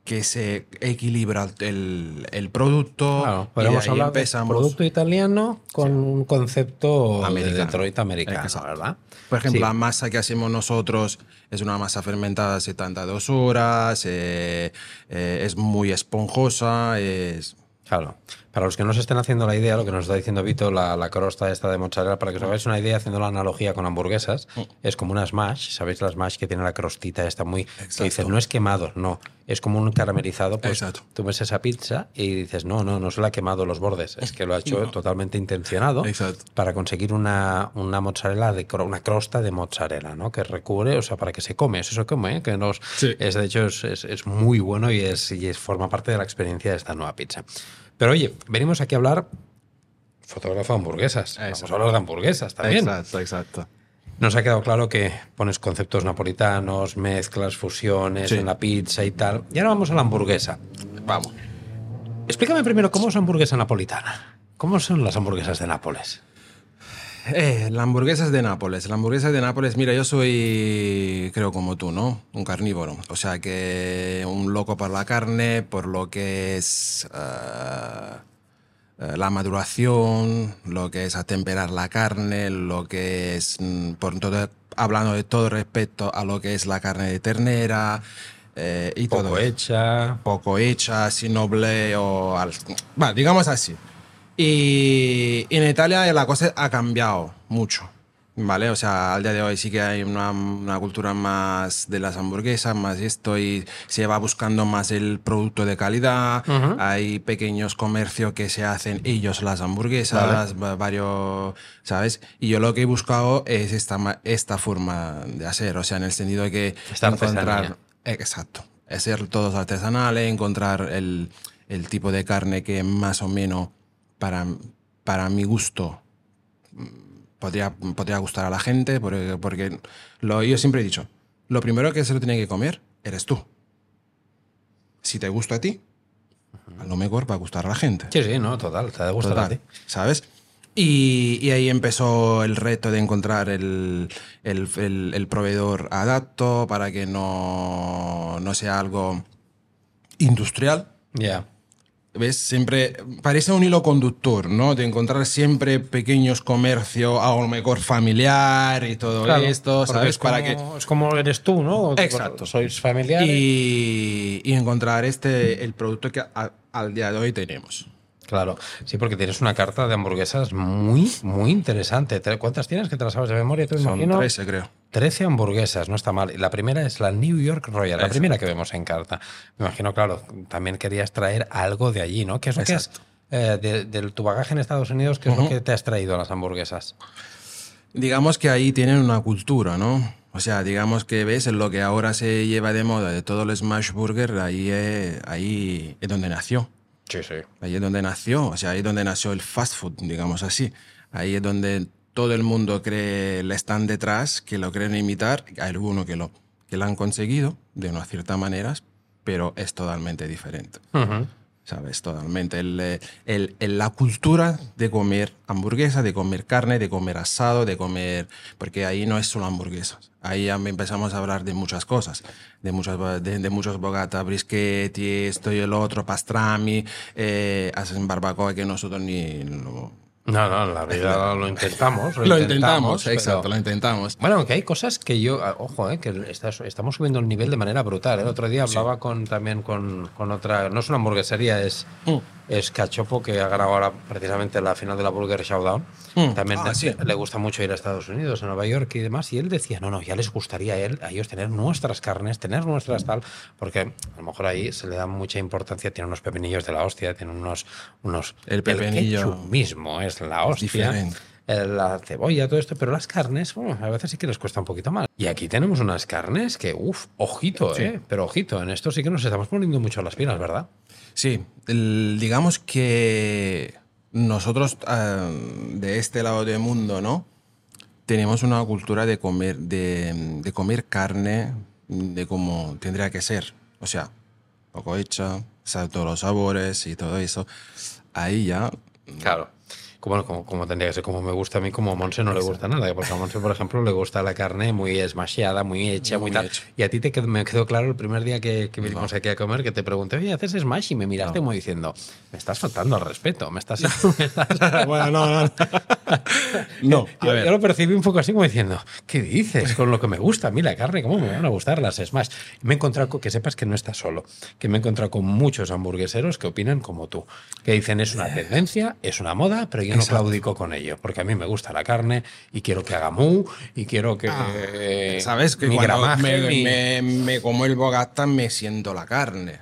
que se equilibra el, el producto. Claro, y de podemos ahí hablar empezamos. de producto italiano con un concepto de Americano. Detroit americano, Exacto. ¿verdad? Por ejemplo, Sí. la masa que hacemos nosotros es una masa fermentada 72 horas, eh, eh, es muy esponjosa, es... Claro. Para los que no se estén haciendo la idea, lo que nos está diciendo Vito, la, la crosta esta de mozzarella, para que os hagáis una idea, haciendo la analogía con hamburguesas, Mm. es como una smash, ¿sabéis la smash que tiene la crostita esta muy... Que Exacto. dices, no es quemado, no, es como un caramelizado. Pues Exacto. tú ves esa pizza y dices, no, no, no se le ha quemado los bordes, es que lo ha hecho totalmente intencionado Exacto. para conseguir una, una mozzarella, de una crosta de mozzarella, ¿no? Que recubre, o sea, para que se come, eso se come, ¿eh? que nos, Sí. es, de hecho es, es- es muy bueno y, es, y es, forma parte de la experiencia de esta nueva pizza. Pero oye, venimos aquí a hablar fotógrafo de hamburguesas. Vamos a hablar de hamburguesas también. Exacto, exacto. Nos ha quedado claro que pones conceptos napolitanos, mezclas, fusiones Sí. en la pizza y tal. Y ahora vamos a la hamburguesa. Vamos. Explícame primero cómo es la hamburguesa napolitana. ¿Cómo son las hamburguesas de Nápoles? Eh, la hamburguesa es de Nápoles. La hamburguesa es de Nápoles, mira, yo soy, creo como tú, ¿no? Un carnívoro. O sea que un loco por la carne, por lo que es eh, la maduración, lo que es atemperar la carne, lo que es, mm, por todo, hablando de todo respecto a lo que es la carne de ternera eh, y todo. Poco hecha. poco hecha, así noble o... al- Va, digamos así. Y en Italia la cosa ha cambiado mucho, ¿vale? O sea, al día de hoy sí que hay una, una cultura más de las hamburguesas, más esto, y se va buscando más el producto de calidad. Hay pequeños comercios que se hacen ellos las hamburguesas, va- varios, ¿sabes? Y yo lo que he buscado es esta, esta forma de hacer, o sea, en el sentido de que Esta artesanía. Exacto. Ser todos artesanales, encontrar el, el tipo de carne que más o menos para, para mi gusto podría, podría gustar a la gente, porque, porque lo, yo siempre he dicho, lo primero que se lo tiene que comer eres tú. Si te gusta a ti, a lo mejor va a gustar a la gente. Sí, sí, no, total, te ha de gustar a Total, ti. ¿Sabes? Y, y ahí empezó el reto de encontrar el, el- el- el proveedor adapto para que no, no sea algo industrial. Ya. ¿Ves? Siempre parece un hilo conductor, ¿no? De encontrar siempre pequeños comercios, a lo mejor familiar y todo Claro, esto, ¿sabes? Es como, Para que es como eres tú, ¿no? Exacto. Sois familiares. y, y encontrar este el producto que a- al día de hoy tenemos. Claro, sí, porque tienes una carta de hamburguesas muy, muy interesante. ¿Cuántas tienes que te las sabes de memoria? Tú Son imagino. 13, creo. 13 hamburguesas, no está mal. La primera es la New York Royal, la Exacto. primera que vemos en carta. Me imagino, claro, también querías traer algo de allí, ¿no? ¿Qué es lo que es Exacto. eh, de, de tu bagaje en Estados Unidos? ¿Qué es lo que te has traído a las hamburguesas? Digamos que ahí tienen una cultura, ¿no? O sea, digamos que ves en lo que ahora se lleva de moda de todo el smash burger, ahí es, ahí es donde nació. Sí, sí. Ahí es donde nació, o sea, ahí es donde nació el fast food, digamos así. Ahí es donde todo el mundo cree, le están detrás, que lo quieren imitar. Hay algunos que lo, que lo han conseguido de una cierta manera, pero es totalmente diferente. ¿Sabes? Totalmente. El, eh, el- el- la cultura de comer hamburguesa, de comer carne, de comer asado, de comer. Porque ahí no es solo hamburguesas. Ahí ya empezamos a hablar de muchas cosas. De, muchas, de, de muchos bogata, brisket esto y el otro, pastrami, eh, hacen barbacoa que nosotros ni. lo- No, no, en la vida lo intentamos. Lo intentamos, pero- exacto, lo intentamos. Bueno, aunque hay cosas que yo, ah, ojo, eh, que estás- estamos subiendo el nivel de manera brutal. El otro día hablaba con, también con, con otra, no es una hamburguesería, es, Mm. Es Cachopo, que ha ganado ahora precisamente la final de la Burger Showdown. Mm. También Ah, le, sí. le gusta mucho ir a Estados Unidos, a Nueva York y demás. Y él decía, no, no, ya les gustaría a, él, a ellos tener nuestras carnes, tener nuestras tal, porque a lo mejor ahí se le da mucha importancia, tiene unos pepinillos de la hostia, tiene unos... unos El pepinillo ketchup mismo es la hostia diferente. eh, la cebolla, todo esto, pero las carnes, bueno, a veces sí que les cuesta un poquito más. Y aquí tenemos unas carnes que, uff, ojito, ¿eh? Pero ojito, en esto sí que nos estamos poniendo mucho las pilas, ¿verdad? Sí, digamos que nosotros ah, de este lado del mundo, ¿no? Tenemos una cultura de comer, de, de comer carne de como tendría que ser. O sea, poco hecha, todos los sabores y todo eso. Ahí ya. Claro. Como, como, como tendría que ser, como me gusta a mí, como a Monse no le gusta nada. Porque a Monse, por ejemplo, le gusta la carne muy esmasheada, muy hecha, muy, Muy tal. Y a ti te quedó, me quedó claro el primer día que, que vinimos aquí a comer que te pregunté, oye, ¿haces smash? Y me miraste como diciendo, me estás faltando al respeto, me estás... me estás- bueno, no, no. no, Yo, yo lo percibí un poco así como diciendo, ¿qué dices? Con lo que me gusta a mí la carne, ¿cómo me van a gustar las Smash? Y me he encontrado con, que sepas que no estás solo, que me he encontrado con muchos hamburgueseros que opinan como tú, que dicen es una tendencia, es una moda, pero yo no claudico con ello, porque a mí me gusta la carne y quiero que haga mu y quiero que... eh, ¿Sabes? Que mi cuando gramaje, me, mi- me- me como el bogata me siento la carne.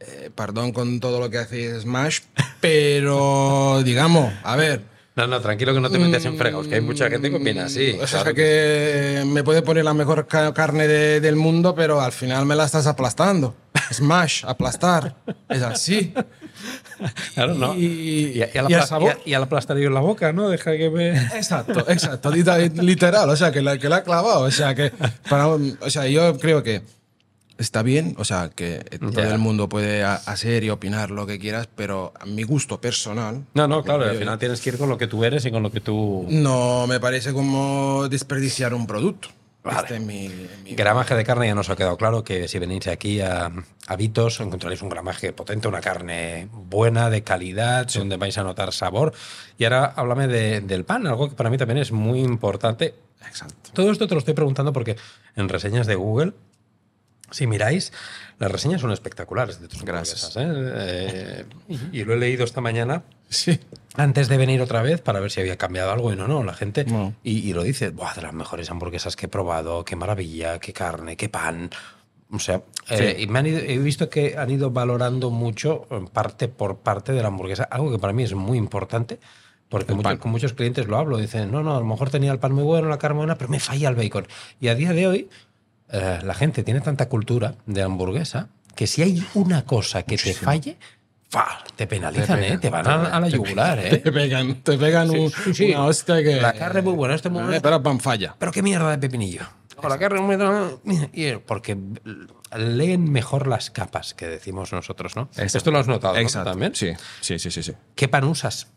Eh, perdón con todo lo que hace Smash, pero digamos, a ver. No, no, tranquilo que no te metes en fregados, que hay mucha gente que opina así. O sea claro que me puede poner la mejor ca- carne de- del mundo, pero al final me la estás aplastando. Smash, aplastar. Es así. Claro, ¿no? Y, Y, y, al y el apla- sabor- y, al aplastar en la boca, ¿no? Deja que me... Exacto, exacto, literal, o sea, que la, que la ha clavado, o sea, que para, o sea, yo creo que está bien, o sea, que todo Ya. el mundo puede hacer y opinar lo que quieras, pero a mi gusto personal No, no, claro, Yo- al final tienes que ir con lo que tú eres y con lo que tú... no me parece como desperdiciar un producto. Vale. Este es mi, mi- Gramaje de carne ya nos ha quedado claro que si venís aquí a, a Vitos encontraréis un gramaje potente, una carne buena, de calidad, donde vais a notar sabor. Y ahora háblame de- del pan, algo que para mí también es muy importante. Exacto. Todo esto te lo estoy preguntando porque en reseñas de Google, si miráis, las reseñas son espectaculares de tus Gracias. hamburguesas, ¿eh? Eh, y lo he leído esta mañana Sí. antes de venir otra vez para ver si había cambiado algo y no, no, la gente No. y, y lo dice, Buah, de las mejores hamburguesas que he probado, qué maravilla, qué carne, qué pan. O sea, eh, y me han ido- he visto que han ido valorando mucho eh, parte por parte de la hamburguesa, algo que para mí es muy importante. Porque con muchos clientes lo hablo, dicen, no, no, a lo mejor tenía el pan muy bueno, la carne buena, pero me falla el bacon. Y a día de hoy, eh, la gente tiene tanta cultura de hamburguesa que si hay una cosa que te falle, ¡fa! te penalizan, Te ¿eh? pegan, te van te a, a la te yugular, ¿eh? Te pegan, te pegan un- Sí, sí. una hostia que... La carne muy buena, este muy Eh, bueno. Pero pan falla. Pero qué mierda de pepinillo. O la carne muy buena, y- Porque leen mejor las capas que decimos nosotros, ¿no? Exacto. Esto lo has notado ¿no? También. Sí, sí, sí, sí. sí. ¿Qué pan usas?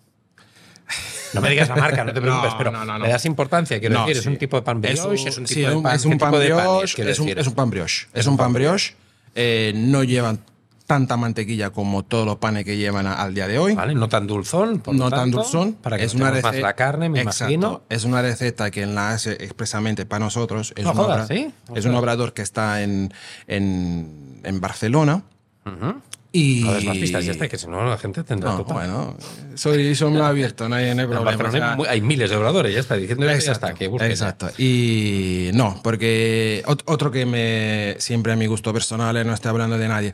No me digas la marca, no te preocupes, No, pero no, no, le das importancia, quiero No, decir, es sí. un tipo de pan Es brioche, es un sí, tipo de pan, es ¿qué un pan es, brioche, es un, es pan brioche. Es un pan brioche. eh, no llevan tanta mantequilla como todos los panes que llevan al día de hoy. ¿Vale? No tan dulzón. por no tan tanto, dulzón. Para que es una tengamos más receta- la carne, me Exacto. imagino. Es una receta que la hace expresamente para nosotros. Es, jodas, obra- ¿sí? es un obrador que está en, en, en Barcelona. Ujú. Y... No des más pistas, ya está, que si no la gente tendrá No, total. bueno, soy, soy muy abierto, no hay, no hay problema. O sea, hay, miles de obradores, ya está, diciendo ya está, que busquen. exacto. Y no, porque ot- otro que me siempre a mi gusto personal, eh, no estoy hablando de nadie,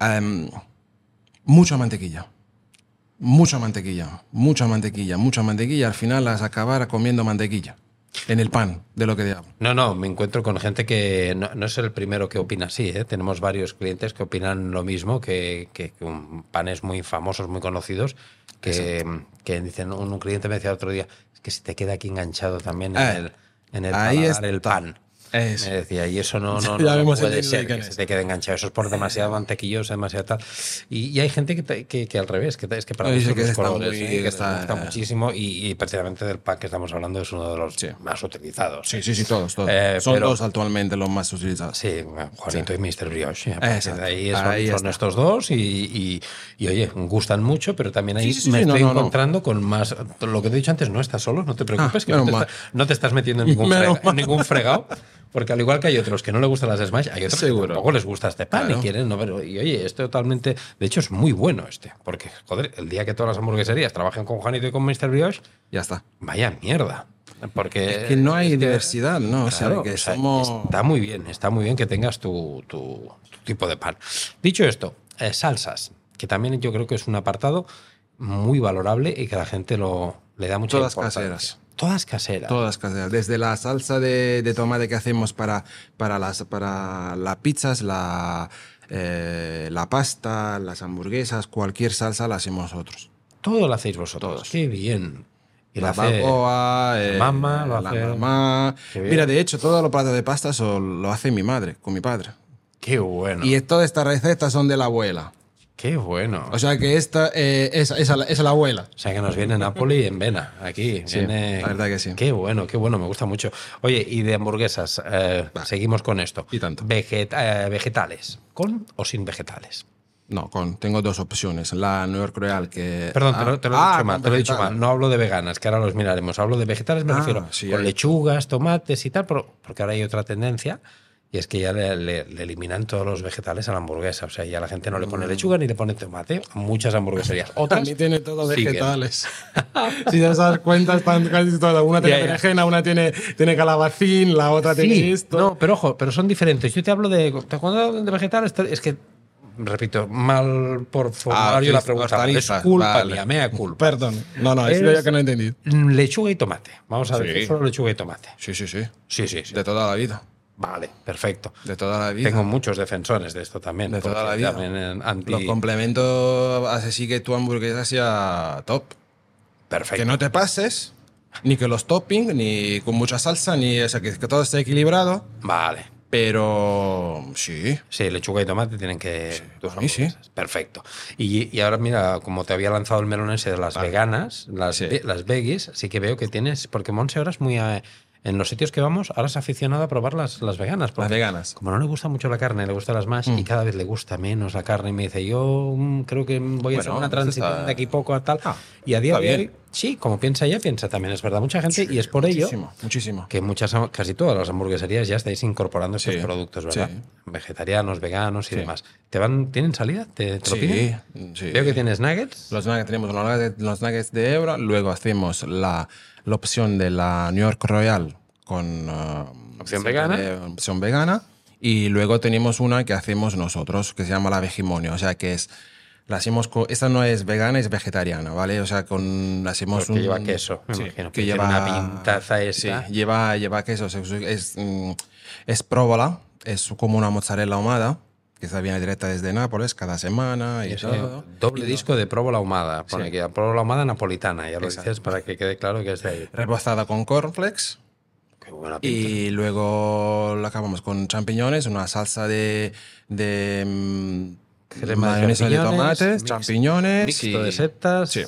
em, mucha mantequilla. Mucha mantequilla, mucha mantequilla, mucha mantequilla. Al final las acabar comiendo mantequilla en el pan, de lo que hablo. No, no, me encuentro con gente que no, no es el primero que opina así. ¿eh? Tenemos varios clientes que opinan lo mismo, que, que, que un- panes muy famosos, muy conocidos, que, que dicen, un, un cliente me decía el otro día, es que se te queda aquí enganchado también en Eh, el, en el ahí paladar el está. pan. Eso. Me decía, y eso no, no, Ya no vemos puede ser que es. se te quede enganchado. Eso es por demasiado mantequilloso, demasiado tal. Y, y hay gente que, que, que al revés, que es que para No, gustos que los está colores, muy- ¿eh? que que está- gusta muchísimo y, y precisamente del pan que estamos hablando es uno de los Sí. más utilizados. Sí, sí, sí, todos, todos. Eh, Son pero- dos actualmente los más utilizados. Sí, Juanito y Mr. Brioche. Ahí son, Ahí son está. estos dos y, y- y, oye, gustan mucho, pero también ahí Sí, sí, sí, me sí, no, estoy no, no. encontrando con más. Lo que te he dicho antes, no estás solo, no te preocupes, Ah, que no te, está- no te estás metiendo en ningún, frega- ningún fregado. Porque al igual que hay otros que no les gustan las Smash, hay otros Seguro. que tampoco les gusta este pan Claro. y quieren no pero Y oye, esto totalmente. De hecho, es muy bueno este. Porque, joder, el día que todas las hamburgueserías trabajen con Juanito y con Mr. Brioche, Ya está. vaya mierda. Porque. Es que no hay es que- diversidad, ¿no? O sea, Claro, que o sea, somos... Está muy bien, está muy bien que tengas tu, tu- tu tipo de pan. Dicho esto, eh, salsas, que también yo creo que es un apartado muy valorable y que la gente lo, le da mucha Todas importancia. caseras. Todas caseras. Todas caseras. Desde la salsa de, de tomate que hacemos para, para, las, para las pizzas, la, eh, la pasta, las hamburguesas, cualquier salsa la hacemos nosotros. Todo lo hacéis vosotros. Todos. Qué bien. Y la barbacoa, eh, mamá lo la hace- mamá. Mira, de hecho, todos los platos de pasta son- lo hace mi madre, con mi padre. Qué bueno. Y todas estas recetas son de la abuela. Qué bueno. O sea que esta eh, es, es, a la, es a la abuela. O sea que nos viene Napoli en vena, aquí. Sí, viene- la verdad que sí. Qué bueno, qué bueno, me gusta mucho. Oye, y de hamburguesas, eh, seguimos con esto. Y tanto. Vegeta- eh, vegetales, ¿con o sin vegetales? No, con, tengo dos opciones. La New York Royal que... Perdón, Ah, te lo, he ah, dicho mal, con te lo he dicho mal. No hablo de veganas, que ahora los miraremos. Hablo de vegetales, me Ah, refiero sí, con hay. lechugas, tomates y tal, pero- porque ahora hay otra tendencia y es que ya le, le- le eliminan todos los vegetales a la hamburguesa. O sea, ya la gente no le Mm. pone lechuga ni le pone tomate muchas hamburgueserías. Otras También tiene todos vegetales. si te das cuenta, están casi todas. Una tiene berenjena, una tiene, tiene calabacín, la otra tiene Sí, esto. no, pero ojo, pero son diferentes. Yo te hablo de. Cuando hablo de vegetales, es que. Repito, mal por formulario la hortalizas, pregunta. Es culpa vale. mía, mea culpa. Perdón. No, no, es, yo que no he entendido. Lechuga y tomate. Vamos a Sí. decir solo lechuga y tomate. Sí, sí, sí. Sí, sí, sí. De toda la vida. Vale, perfecto. De toda la vida. Tengo muchos defensores de esto también. de toda la vida. anti... Los complementos hace sí que tu hamburguesa sea top. Perfecto. Que no te pases, ni que los toppings, ni con mucha salsa, ni o sea, que, que todo esté equilibrado. Vale. Pero sí. Sí, lechuga y tomate tienen que. tus a mí sí. Perfecto. Y, y ahora, mira, como te había lanzado el melón ese de las veganas, las, Sí. las veggies, sí que veo que tienes. Porque Monse ahora es muy. En los sitios que vamos, ahora es aficionado a probar las, las veganas. Las veganas. Como no le gusta mucho la carne, le gustan las más y cada vez le gusta menos la carne. Y me dice, yo mm, creo que voy a hacer una transición está- de aquí poco a tal. Ah, y a día de bien. hoy, sí, como piensa ella, piensa también, es verdad. Mucha gente, y es por ello Muchísimo, que muchas, casi todas las hamburgueserías ya estáis incorporando estos Sí, productos, ¿verdad? sí. Vegetarianos, veganos y Sí. demás. ¿Te van, ¿Tienen salida? ¿Te, te lo Sí, piden? sí. Veo que tienes nuggets. Los nuggets, tenemos los nuggets, los nuggets de Ebra, luego hacemos la, la opción de la New York Royal con uh, Opción vegana. de- opción vegana. Y luego tenemos una que hacemos nosotros, que se llama la Vegimonio. O sea, que es. La hacemos con, esta no es vegana, es vegetariana, ¿vale? O sea, con, la hacemos Porque un. lleva queso, me sí, imagino, que lleva. una pintaza esta. Sí, lleva, lleva queso. Es, es, mm, es próvola, es como una mozzarella ahumada, que esta viene directa desde Nápoles cada semana y todo. doble disco de provola ahumada. Pone Sí. que provola ahumada napolitana, ya lo Exacto. dices para que quede claro que es de ahí. Rebozada con cornflakes. Qué buena pinta. Y luego lo acabamos con champiñones, una salsa de, de mm, Crema mayonesa de champiñones, tomates, champiñones Mixto y de setas, Sí.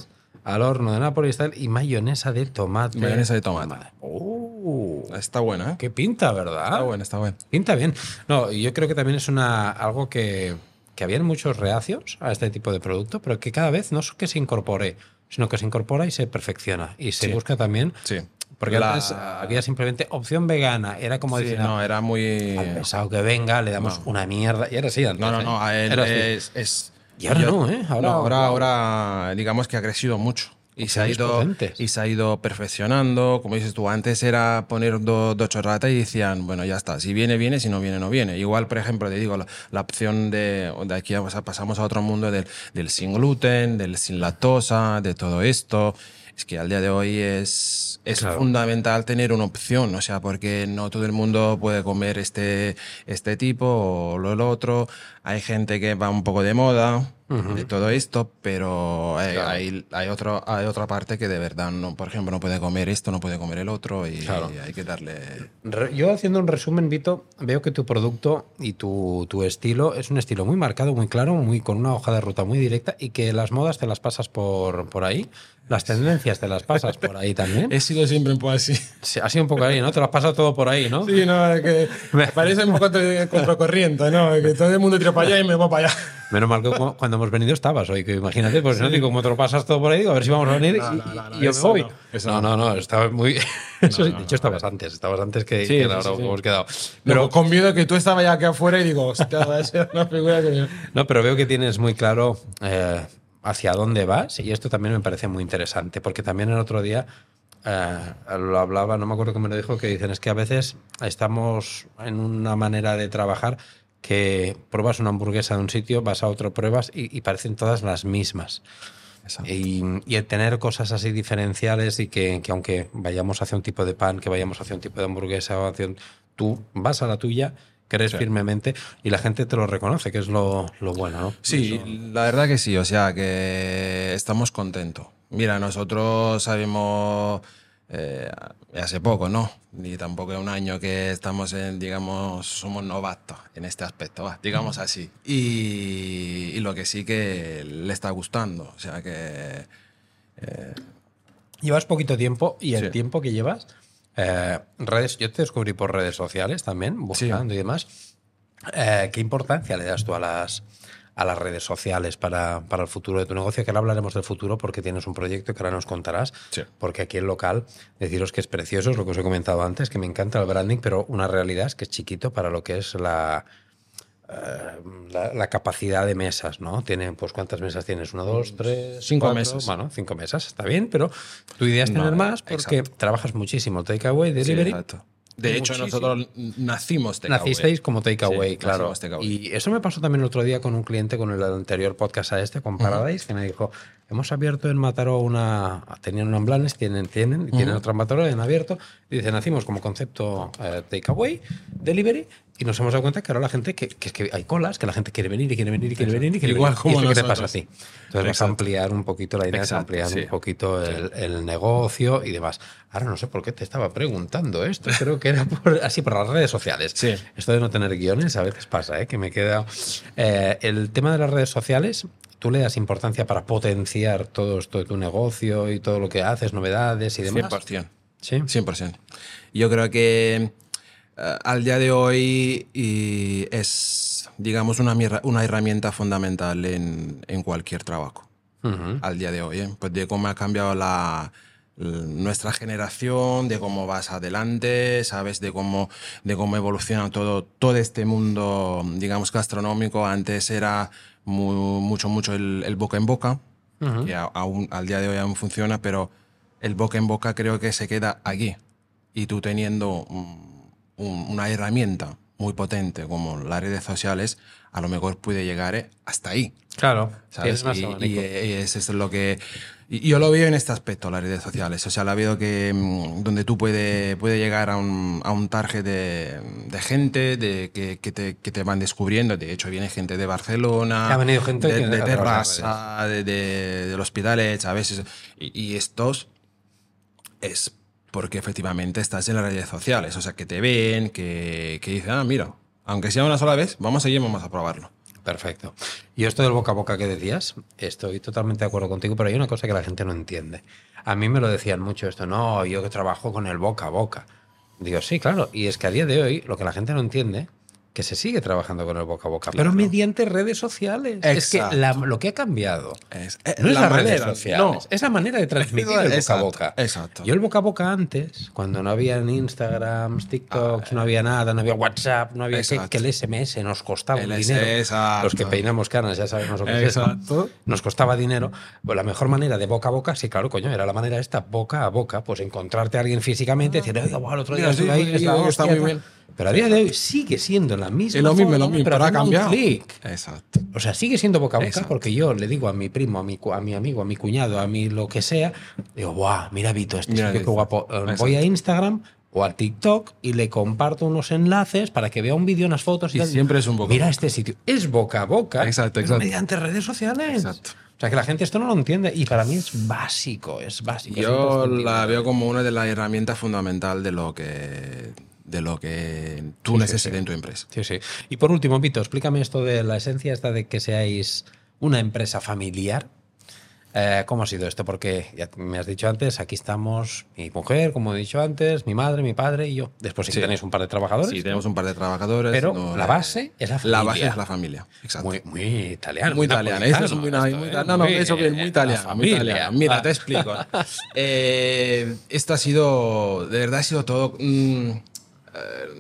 al horno de Nápoles tal, y mayonesa de tomate. mayonesa de tomate. ¡Oh! Está buena, ¿eh? Qué pinta, ¿verdad? Está buena, está buena. Pinta bien. No, y yo creo que también es una algo que, que habían muchos reacios a este tipo de producto, pero que cada vez no es que se incorpore, sino que se incorpora y se perfecciona. Y se Sí. busca también. Sí. Porque La- antes había simplemente opción vegana. Era como Sí, decir, no, era muy. al pesado que venga, le damos No. una mierda. Y ahora sí, antes, No, no, ¿eh? no. a él Era así. es, es- Y ahora no, ¿eh? Ahora- no, ahora, ahora, digamos que ha crecido mucho. Y se, ha ido, potentes. y se ha ido perfeccionando. Como dices tú, antes era poner do- dos chorratas y decían, bueno, ya está. Si viene, viene. Si no viene, no viene. Igual, por ejemplo, te digo, la, la opción de, de aquí a- pasamos a otro mundo del, del sin gluten, del sin lactosa, de todo esto. Es que al día de hoy es, es Claro. fundamental tener una opción, o sea, porque no todo el mundo puede comer este, este tipo o lo, lo otro. Hay gente que va un poco de moda de todo esto, pero hay, Claro. hay, hay otro, hay otra parte que de verdad, no, por ejemplo, no puede comer esto, no puede comer el otro y, Claro. hay que darle... Yo haciendo un resumen, Vito, veo que tu producto y tu, tu estilo es un estilo muy marcado, muy claro, muy con una hoja de ruta muy directa y que las modas te las pasas por, por ahí, las tendencias te las pasas por ahí también. He sido siempre un poco así. Sí, ha sido un poco ahí, ¿no? Te lo has pasado todo por ahí, ¿no? Sí, no, es que me parece un poco contra- contracorriente, ¿no? Que todo el mundo tira para allá y me voy para allá. Menos mal que cu- cuando hemos venido estabas hoy, que imagínate, pues no digo, como te lo pasas todo por ahí, digo, a ver si vamos a venir No, y, no, y yo me voy. no, no, no, estaba muy. Eso, de hecho, estabas antes, estabas antes que, Sí, que sí, la hora sí, que sí. hemos quedado. Pero Pero, con miedo que tú estabas ya aquí afuera y digo, hostia, va a ser una figura que... no, pero veo que tienes muy claro eh, hacia dónde vas y esto también me parece muy interesante, porque también el otro día eh, lo hablaba, no me acuerdo cómo me lo dijo, que dicen es que a veces estamos en una manera de trabajar que pruebas una hamburguesa de un sitio, vas a otro, pruebas y, y parecen todas las mismas. Y, y el tener cosas así diferenciales y que, que aunque vayamos hacia un tipo de pan, que vayamos hacia un tipo de hamburguesa hacia un- tú vas a la tuya, crees Sí. firmemente y la gente te lo reconoce, que es lo, lo bueno, ¿no? Sí, la verdad que sí, o sea que estamos contentos. Mira, nosotros sabemos eh, hace poco, ¿no? Ni tampoco es un año que estamos en, digamos, somos novatos en este aspecto, va, digamos así. Y, y lo que sí que le está gustando, o sea que... Llevas poquito tiempo y el Sí. tiempo que llevas, eh, redes, yo te descubrí por redes sociales también, buscando y demás. Eh, ¿Qué importancia le das tú a las, a las redes sociales para, para el futuro de tu negocio? Que ahora hablaremos del futuro porque tienes un proyecto que ahora nos contarás. Sí. Porque aquí el local, deciros que es precioso, es lo que os he comentado antes, que me encanta el branding, pero una realidad es que es chiquito para lo que es la, eh, la, la capacidad de mesas, ¿no? Tiene, pues, ¿cuántas mesas tienes? Uno, dos, tres, Cinco cuatro? mesas. Bueno, cinco mesas, está bien, pero tu idea es No, tener más porque exacto. trabajas muchísimo takeaway, Sí, delivery. exacto. De hecho, nosotros nacimos takeaway. Nacisteis como takeaway, Sí, claro. Y eso me pasó también el otro día con un cliente con el anterior podcast a este, con Paradise, que me dijo, hemos abierto en Mataró una... Tenían un Amblanes, tienen, tienen, tienen otra en Mataró, en abierto. Y dice, nacimos como concepto eh, takeaway, delivery, y nos hemos dado cuenta que ahora la gente, que, que es que hay colas, que la gente quiere venir y quiere venir y quiere venir y quiere Igual venir. como ¿Y esto qué te pasa a ti? Entonces vas a ampliar un poquito, la idea es Exacto, ampliar sí. un poquito el, el negocio y demás. Ahora no sé por qué te estaba preguntando esto, creo que era por, así por las redes sociales. Sí. Esto de no tener guiones a veces pasa, ¿eh? que me queda... Eh, el tema de las redes sociales, ¿tú le das importancia para potenciar todo esto de tu negocio y todo lo que haces, novedades y demás? 100%. Sí. 100%. Yo creo que eh, al día de hoy y es, digamos, una, una herramienta fundamental en, en cualquier trabajo. Al día de hoy, ¿eh? pues de cómo ha cambiado la, nuestra generación, de cómo vas adelante, sabes, de cómo, de cómo evoluciona todo, todo este mundo, digamos, gastronómico. Antes era mu- mucho, mucho el, el boca en boca, que a- aún, al día de hoy aún funciona, pero el boca en boca creo que se queda aquí. Y tú teniendo mm, un- una herramienta muy potente como las redes sociales, a lo mejor puede llegar eh, hasta ahí. Claro, ¿sabes? tienes más Y, y- y eso es lo que... Y yo lo veo en este aspecto, las redes sociales. O sea, la veo que mm, donde tú puedes puede llegar a un, a un target de, de gente de, que, que te, que te van descubriendo. De hecho, viene gente de Barcelona, Ha venido gente de, de de Terrassa, de, Hospitalet, a veces. Y, y estos es porque efectivamente estás en las redes sociales. O sea, que te ven, que, que dicen, ah, mira, aunque sea una sola vez, vamos a ir vamos a probarlo. Perfecto. Y esto del boca a boca que decías, estoy totalmente de acuerdo contigo, pero hay una cosa que la gente no entiende. A mí me lo decían mucho esto, no, yo que trabajo con el boca a boca. Digo, sí, claro, y es que a día de hoy lo que la gente no entiende que se sigue trabajando con el boca a boca, Claro. pero mediante redes sociales. Es que la- lo que ha cambiado Es, eh, no es la las redes manera, sociales, no. es la manera de transmitir el boca a boca. exacto. Yo el boca a boca antes, cuando no había Instagrams, TikToks, no había nada, no había WhatsApp, no había que, que el SMS nos costaba El un S- dinero. Los que peinamos canas ya sabemos lo que es eso. Exacto. Nos costaba dinero. Pues la mejor manera de boca a boca, sí, claro, coño, era la manera esta, boca a boca, pues encontrarte a alguien físicamente y decir, oiga, el otro día Mira, sí, ahí, sí, es la sí, está muy tal". bien. Pero a día de hoy sigue siendo la misma Es lo mismo, lo mismo, pero pero ha cambiado. clic. Exacto. O sea, sigue siendo boca a boca Exacto. porque yo le digo a mi primo, a mi, a mi amigo, a mi cuñado, a mi lo que sea, digo, guau, mira Vito, este Mira qué guapo. Eh, Voy a Instagram o a TikTok y le comparto unos enlaces para que vea un vídeo, unas fotos y, Y tal. siempre es un boca Mira este sitio. Es boca a boca. Exacto, exacto. Mediante redes sociales. Exacto. O sea, que la gente esto no lo entiende y para mí es básico, es básico. Yo la veo como una de las herramientas fundamentales de lo que, de lo que tú Sí, sí, necesitas sí. en tu empresa. Sí, sí. Y por último, Vito, explícame esto de la esencia esta de que seáis una empresa familiar. Eh, ¿Cómo ha sido esto? Porque ya me has dicho antes, aquí estamos mi mujer, como he dicho antes, mi madre, mi padre y yo. Después sí, que Sí. tenéis un par de trabajadores. Sí, tenemos un par de trabajadores. Pero no, la eh, base es la La familia. base es la familia. Exacto. Muy, muy italiano. Muy italiana, eso es muy, ¿eh? no, no, eso bien, eh, muy la italiano, muy italiano. Mira, te explico. Eh, esto ha sido, de verdad ha sido todo eh,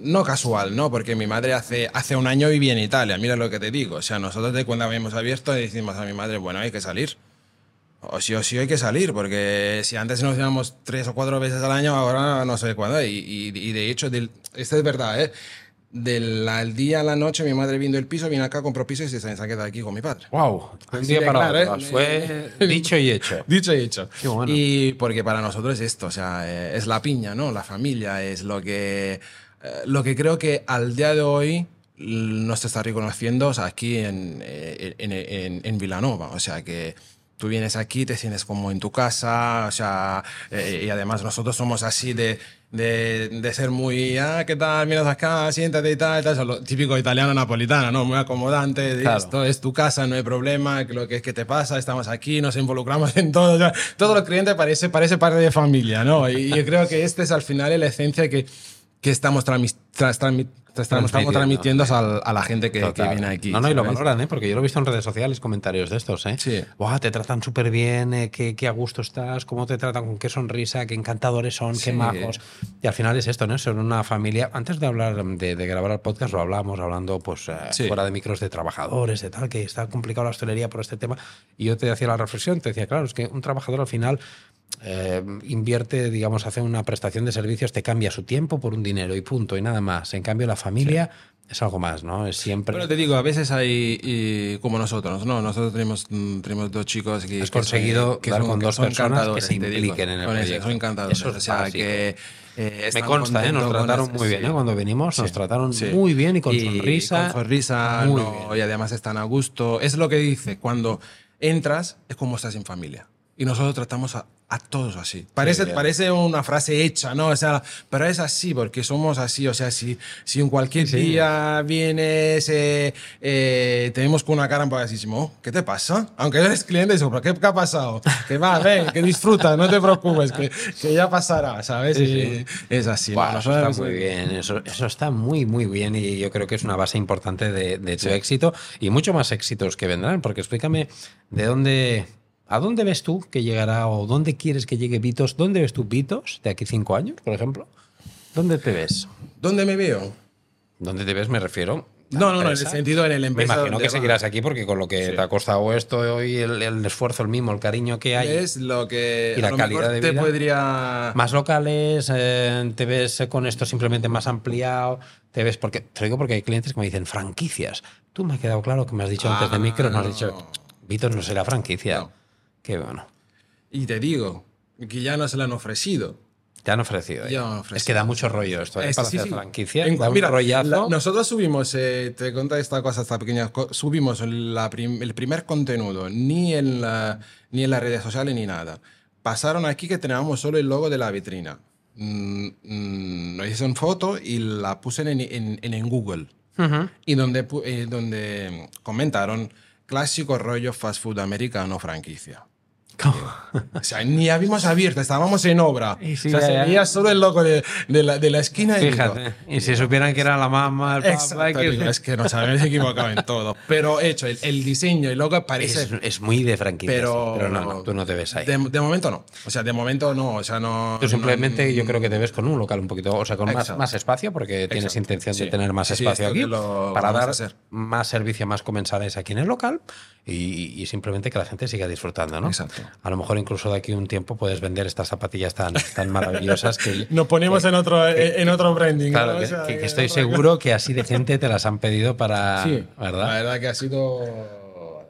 no casual, ¿no? Porque mi madre hace, hace un año vivía en Italia, mira lo que te digo. O sea, nosotros de cuando habíamos abierto decimos a mi madre, bueno, hay que salir. O sí o sí hay que salir, porque si antes nos íbamos tres o cuatro veces al año, ahora no sé cuándo. Y, y- y de hecho, del, esto es verdad, ¿eh? Del al día a la noche, mi madre viendo el piso, vino acá, compró piso y se, se ha quedado aquí con mi padre. Wow. Un día para claro. ¿eh? Fue dicho y hecho. Dicho y hecho. Qué bueno. Y porque para nosotros es esto, o sea, eh, es la piña, ¿no? La familia es lo que, eh, lo que creo que al día de hoy l- nos está reconociendo o sea, aquí en, eh, en, en, en Vilanova. O sea, que tú vienes aquí, te sientes como en tu casa, o sea, eh, y además nosotros somos así de, de, de ser muy, ah, ¿qué tal? Miras acá, siéntate y tal, y tal. Eso es lo típico italiano napolitano, ¿no? Muy acomodante, Claro. esto es tu casa, no hay problema, que lo que es que te pasa, estamos aquí, nos involucramos en todo. o sea, todo lo cliente parece, parece parte de familia, ¿no? Y yo creo que este es al final la esencia que, que estamos, trami- tras- trami- tras- estamos Transmitiendo. al- a la gente que, viene aquí. No, no, y lo valoran, ¿eh? Porque yo lo he visto en redes sociales, comentarios de estos, ¿eh? Sí. Buah, te tratan súper bien, eh, qué, qué a gusto estás, cómo te tratan, con qué sonrisa, qué encantadores son, qué majos. Y al final es esto, ¿no? Son una familia. Antes de hablar, de, de grabar el podcast, lo hablamos, hablando, pues, eh, Sí. fuera de micros de trabajadores, de tal, que está complicado la hostelería por este tema. Y yo te hacía la reflexión, te decía, claro, es que un trabajador al final. Eh, invierte, digamos, hace una prestación de servicios, te cambia su tiempo por un dinero y punto, y nada más. En cambio, la familia es algo más, ¿no? Es siempre. Pero te digo, a veces hay, y como nosotros, ¿no? Nosotros tenemos, mm, tenemos dos chicos que... Has que conseguido que dar son- con que dos son personas que se impliquen en el proyecto. Son encantadores. Eso es o sea, básico. que... eh, Me consta, ¿eh? Nos trataron muy bien, sí. ¿eh? Cuando venimos, nos Sí, trataron sí. muy bien y con Y sonrisa. Con sonrisa, no, y además están a gusto. Es lo que dice, cuando entras es como estás en familia. Y nosotros tratamos a, a todos así. Parece, bien. parece una frase hecha, ¿no? O sea, pero es así, porque somos así. O sea, si, si en cualquier Sí. día vienes, eh, eh, tenemos con una cara poco así, oh, ¿qué te pasa? Aunque eres cliente, ¿pero qué, qué ha pasado? Que va, ven, que disfruta, no te preocupes, que, que ya pasará, ¿sabes? Sí, Y sí. Es así. Buah, ¿no? eso está muy bien, eso, eso está muy, muy bien y yo creo que es una base importante de, de tu éxito y mucho más éxitos que vendrán, porque explícame de dónde, a dónde ves tú que llegará o dónde quieres que llegue Vitos, dónde ves tú Vitos de aquí cinco años, por ejemplo, ¿dónde te ves? ¿Dónde me veo? ¿Dónde te ves? Me refiero. No, no, no, en el sentido en el Me empresa. imagino donde que va. seguirás aquí porque con lo que Sí. te ha costado esto y el, el esfuerzo, el mimo, el cariño que hay. Es lo que Y la a lo calidad mejor de te vida. podría. Más locales, eh, te ves con esto simplemente más ampliado, te ves porque te digo porque hay clientes que me dicen franquicias. Tú me ha quedado claro que me has dicho antes de Ah, micro, me has no. dicho, Vitos no será franquicia. No. Qué bueno. Y te digo que ya no se lo han ofrecido. Te han ofrecido. Ya han ofrecido. Es que da mucho rollo esto, ¿eh? Es- para sí, hacer sí. franquicia. En- da un mira, rollazo. la- nosotros subimos, eh, te conté esta cosa, esta pequeña subimos la prim- el primer contenido, ni en, la- ni en las redes sociales ni nada. Pasaron aquí que teníamos solo el logo de la vitrina. Mm, mm, nos hicieron foto y la puse en, en, en- Google. Ujú. Y donde, eh, donde comentaron clásico rollo fast food americano franquicia. O sea, ni habíamos abierto, estábamos en obra. Y sí, o sea, ya, se ya. veía solo el loco de, de la, de la esquina. y Fíjate. Y si supieran que era la mamá, que- es que nos habíamos equivocado en todo. Pero hecho, el, el diseño y logo parece. es, es muy de franquicia. pero, Pero, no, no, tú no te ves ahí. De, de momento no. O sea, de momento no. O sea, no. Tú simplemente no- yo creo que te ves con un local un poquito, o sea, con más, más espacio, porque tienes Exacto. intención de Sí. tener más Sí, espacio aquí para dar más servicio, más comensales aquí en el local y, y simplemente que la gente siga disfrutando, ¿no? Exacto. A lo mejor incluso de aquí a un tiempo puedes vender estas zapatillas tan, tan maravillosas que... Nos ponemos en otro, en otro branding. Claro, ¿no? que, O sea, que- que en estoy seguro que así de gente te las han pedido para... Sí, ¿Verdad? La verdad que ha sido.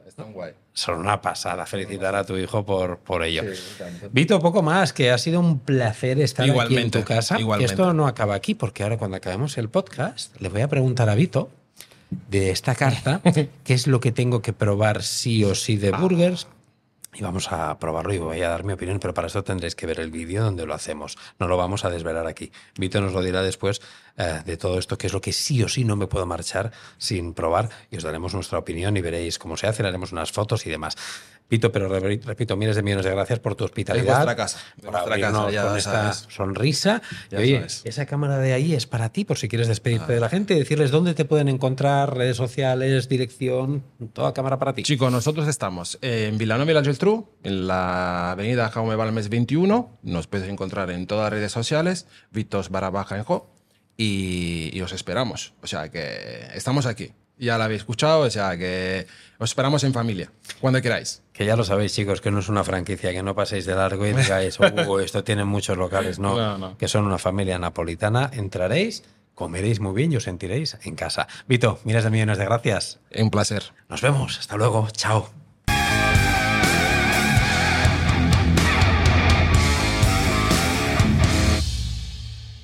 Están guay. Son una pasada. Felicitar a tu hijo por, por ello. Sí. Vito, poco más, que ha sido un placer estar aquí en tu casa. Que igualmente. esto no acaba aquí, porque ahora cuando acabemos el podcast, le voy a preguntar a Vito de esta carta qué es lo que tengo que probar sí o sí de burgers. Y vamos a probarlo y voy a dar mi opinión, pero para esto tendréis que ver el vídeo donde lo hacemos. No lo vamos a desvelar aquí. Vito nos lo dirá después eh, de todo esto, que es lo que sí o sí no me puedo marchar sin probar. Y os daremos nuestra opinión y veréis cómo se hace, haremos unas fotos y demás. Vito, pero re- repito, miles de millones de gracias por tu hospitalidad. Es vuestra casa, Por vuestra casa, ya con esta sabes. sonrisa. Y oye, sabes. esa cámara de ahí es para ti, por si quieres despedirte Ah. de la gente decirles dónde te pueden encontrar, redes sociales, dirección, toda cámara para ti. Chicos, nosotros estamos en Vilanova y la Geltrú, en la avenida Jaume Balmes 21. Nos puedes encontrar en todas las redes sociales, Vitos barra baja en Jo, y, y os esperamos. O sea que estamos aquí. Ya la habéis escuchado, o sea que os esperamos en familia, cuando queráis. Que ya lo sabéis, chicos, que no es una franquicia, que no paséis de largo y digáis, "Uh, esto tiene muchos locales, no, No, no. que son una familia napolitana. Entraréis, comeréis muy bien y os sentiréis en casa. Vito, miles de millones de gracias. Un placer. Nos vemos. Hasta luego. Chao.